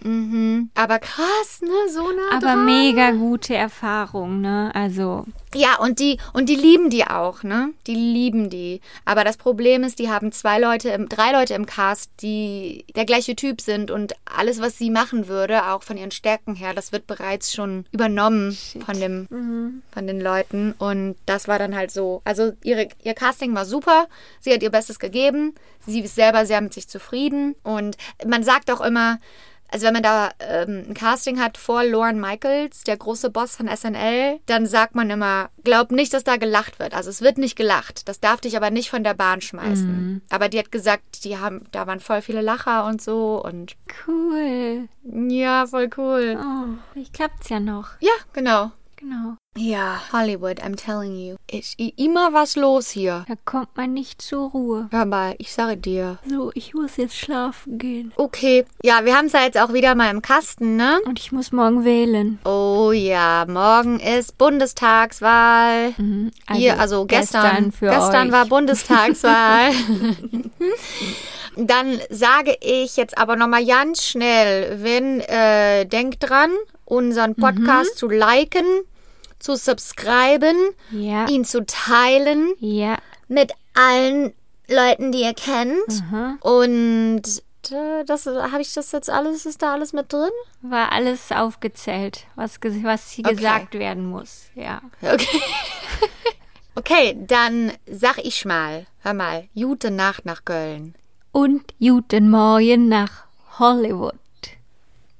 Mhm. Aber krass, ne? So nah Aber dran. mega gute Erfahrung, ne? Also, Ja, und die, und die lieben die auch, ne? Die lieben die. Aber das Problem ist, die haben zwei Leute, im, drei Leute im Cast, die der gleiche Typ sind und alles, was sie machen würde, auch von ihren Stärken her, das wird bereits schon übernommen von dem, von den Leuten. Und das war dann halt so. Also ihre, ihr Casting war super. Sie hat ihr Bestes gegeben. Sie ist selber sehr mit sich zufrieden. Und man sagt auch immer, also wenn man da ähm, ein Casting hat vor Lauren Michaels, der große Boss von SNL, dann sagt man immer, glaub nicht, dass da gelacht wird. Also es wird nicht gelacht. Das darf dich aber nicht von der Bahn schmeißen. Aber die hat gesagt, die haben, da waren voll viele Lacher und so und cool. ja, voll cool. Oh, ich klappt's ja noch. Ja, genau. Genau. Ja, Hollywood, I'm telling you. Ist immer was los hier. Da kommt man nicht zur Ruhe. Hör mal, ich sage dir. So, ich muss jetzt schlafen gehen. Okay, ja, wir haben es ja jetzt auch wieder mal im Kasten, ne? Und ich muss morgen wählen. Oh ja, morgen ist Bundestagswahl. Also Hier, also gestern. gestern gestern war Bundestagswahl. Dann sage ich jetzt aber nochmal ganz schnell, wenn, äh, denkt dran, unseren Podcast zu liken, zu subscriben, Ja. ihn zu teilen Ja. mit allen Leuten, die ihr kennt. Mhm. Und äh, das habe ich das jetzt alles, ist da alles mit drin? War alles aufgezählt, was, was hier Okay. gesagt werden muss. Ja. Okay. okay, dann sag ich mal, hör mal, gute Nacht nach Köln. Und guten Morgen nach Hollywood.